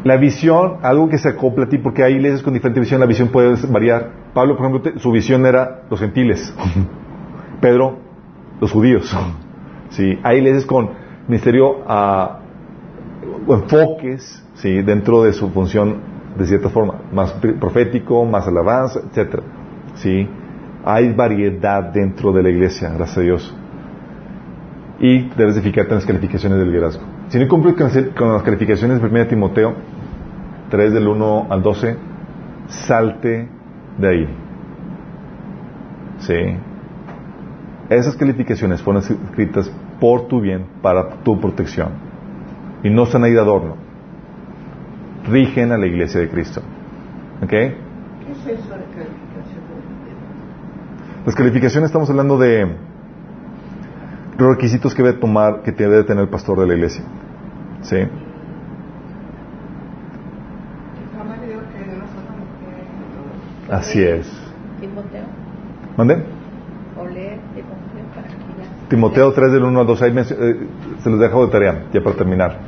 La visión, algo que se acopla a ti, porque hay iglesias con diferente visión, la visión puede variar. Pablo, por ejemplo, su visión era los gentiles. Pedro, los judíos. Sí, hay iglesias con ministerio a o enfoques, sí, dentro de su función de cierta forma, más pr- profético, más alabanza, etcétera. Sí, hay variedad dentro de la iglesia, gracias a Dios. Y debes de fijarte en las calificaciones del liderazgo. Si no cumples con las calificaciones de 1 Timoteo 3 del 1 al 12, salte de ahí. Sí. Esas calificaciones fueron escritas por tu bien, para tu protección. Y no están ahí de adorno. Rigen a la iglesia de Cristo. ¿Ok? ¿Qué es eso de calificación? Las calificaciones estamos hablando de los requisitos que debe tomar, que debe de tener el pastor de la iglesia. ¿Sí? Así es. Timoteo, ¿Mande? o leer Timoteo para que ya. Timoteo 3 del 1 al 2, ahí mencio- eh, se los dejo de tarea, ya para terminar.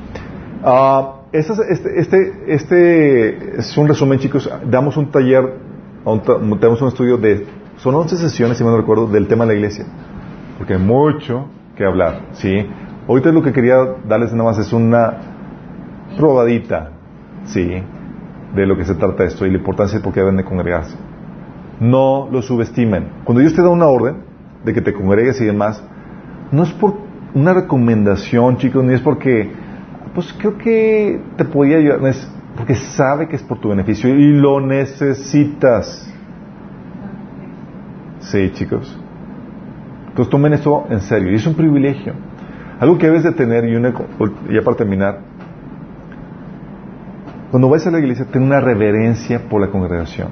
Estas- este, este, este es un resumen, chicos. Damos un taller, un tenemos un estudio de, son 11 sesiones, si mal no recuerdo, del tema de la iglesia. Porque hay mucho que hablar, ¿sí? Ahorita lo que quería darles nada más es una probadita, ¿sí? De lo que se trata esto y la importancia de por qué deben de congregarse. No lo subestimen. Cuando Dios te da una orden de que te congregues y demás, no es por una recomendación, chicos, ni es porque, pues creo que te podía ayudar, es porque sabe que es por tu beneficio y lo necesitas. Sí, chicos. Entonces tomen esto en serio y es un privilegio. Algo que debes de tener y una, ya para terminar, cuando vayas a la iglesia, ten una reverencia por la congregación.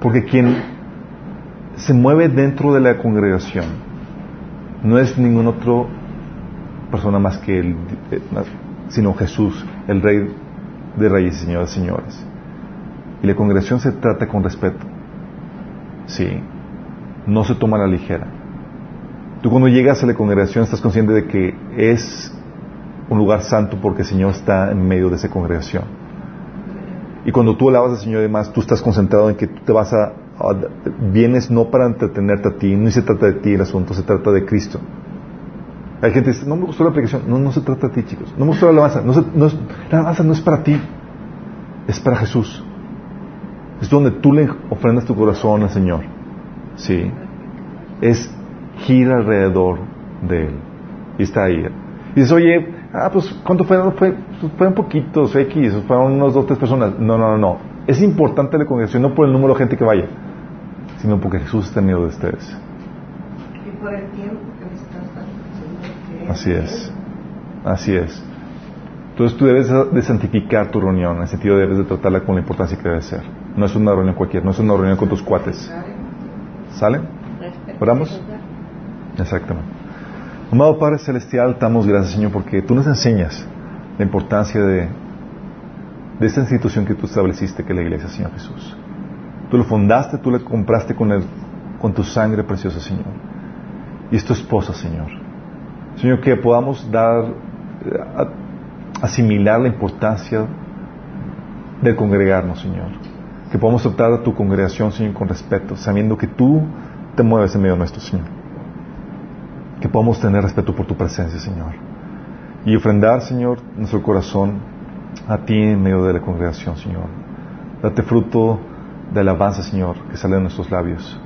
Porque quien se mueve dentro de la congregación no es ningún otro persona más que el, eh, sino Jesús, el Rey de Reyes y Señores, señores. Y la congregación se trata con respeto. Sí. No se toma a la ligera. Tú cuando llegas a la congregación estás consciente de que es un lugar santo porque el Señor está en medio de esa congregación. Y cuando tú alabas al Señor demás, tú estás concentrado en que tú te vas a, vienes no para entretenerte a ti, no se trata de ti el asunto, se trata de Cristo. Hay gente que dice, no me gustó la aplicación. No, no se trata de ti, chicos. No me gustó la alabanza. No, es, la alabanza no es para ti. Es para Jesús. Es donde tú le ofrendas tu corazón al Señor. Sí. Es gira alrededor de Él. Y está ahí. Y dices, oye, ah, pues, ¿cuánto fueron? Fue, pues, fueron poquitos, X, fueron unos dos, tres personas. No, no, no, no. Es importante la congregación no por el número de gente que vaya, sino porque Jesús está en medio de ustedes. Y por el tiempo Así es. Así es. Entonces tú debes de santificar tu reunión, en el sentido de debes de tratarla con la importancia que debe ser. No es una reunión cualquiera, no es una reunión con tus cuates. ¿Sale? ¿Oramos? Exactamente. Amado Padre Celestial, damos gracias, Señor, porque tú nos enseñas la importancia de, de esta institución que tú estableciste, que es la iglesia, Señor Jesús. Tú lo fundaste, tú la compraste con, el, con tu sangre preciosa, Señor. Y es tu esposa, Señor. Señor, que podamos dar, eh, asimilar la importancia de congregarnos, Señor. Que podamos tratar a tu congregación, Señor, con respeto, sabiendo que tú te mueves en medio nuestro, Señor. Que podamos tener respeto por tu presencia, Señor. Y ofrendar, Señor, nuestro corazón a ti en medio de la congregación, Señor. Date fruto de alabanza, Señor, que sale de nuestros labios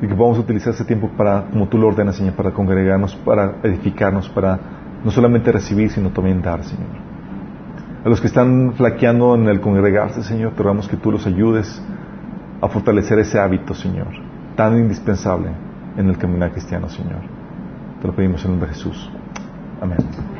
y que podamos utilizar ese tiempo para, como tú lo ordenas, Señor, para congregarnos, para edificarnos, para no solamente recibir, sino también dar, Señor. A los que están flaqueando en el congregarse, Señor, te rogamos que tú los ayudes a fortalecer ese hábito, Señor, tan indispensable en el caminar cristiano, Señor. Te lo pedimos en el nombre de Jesús. Amén.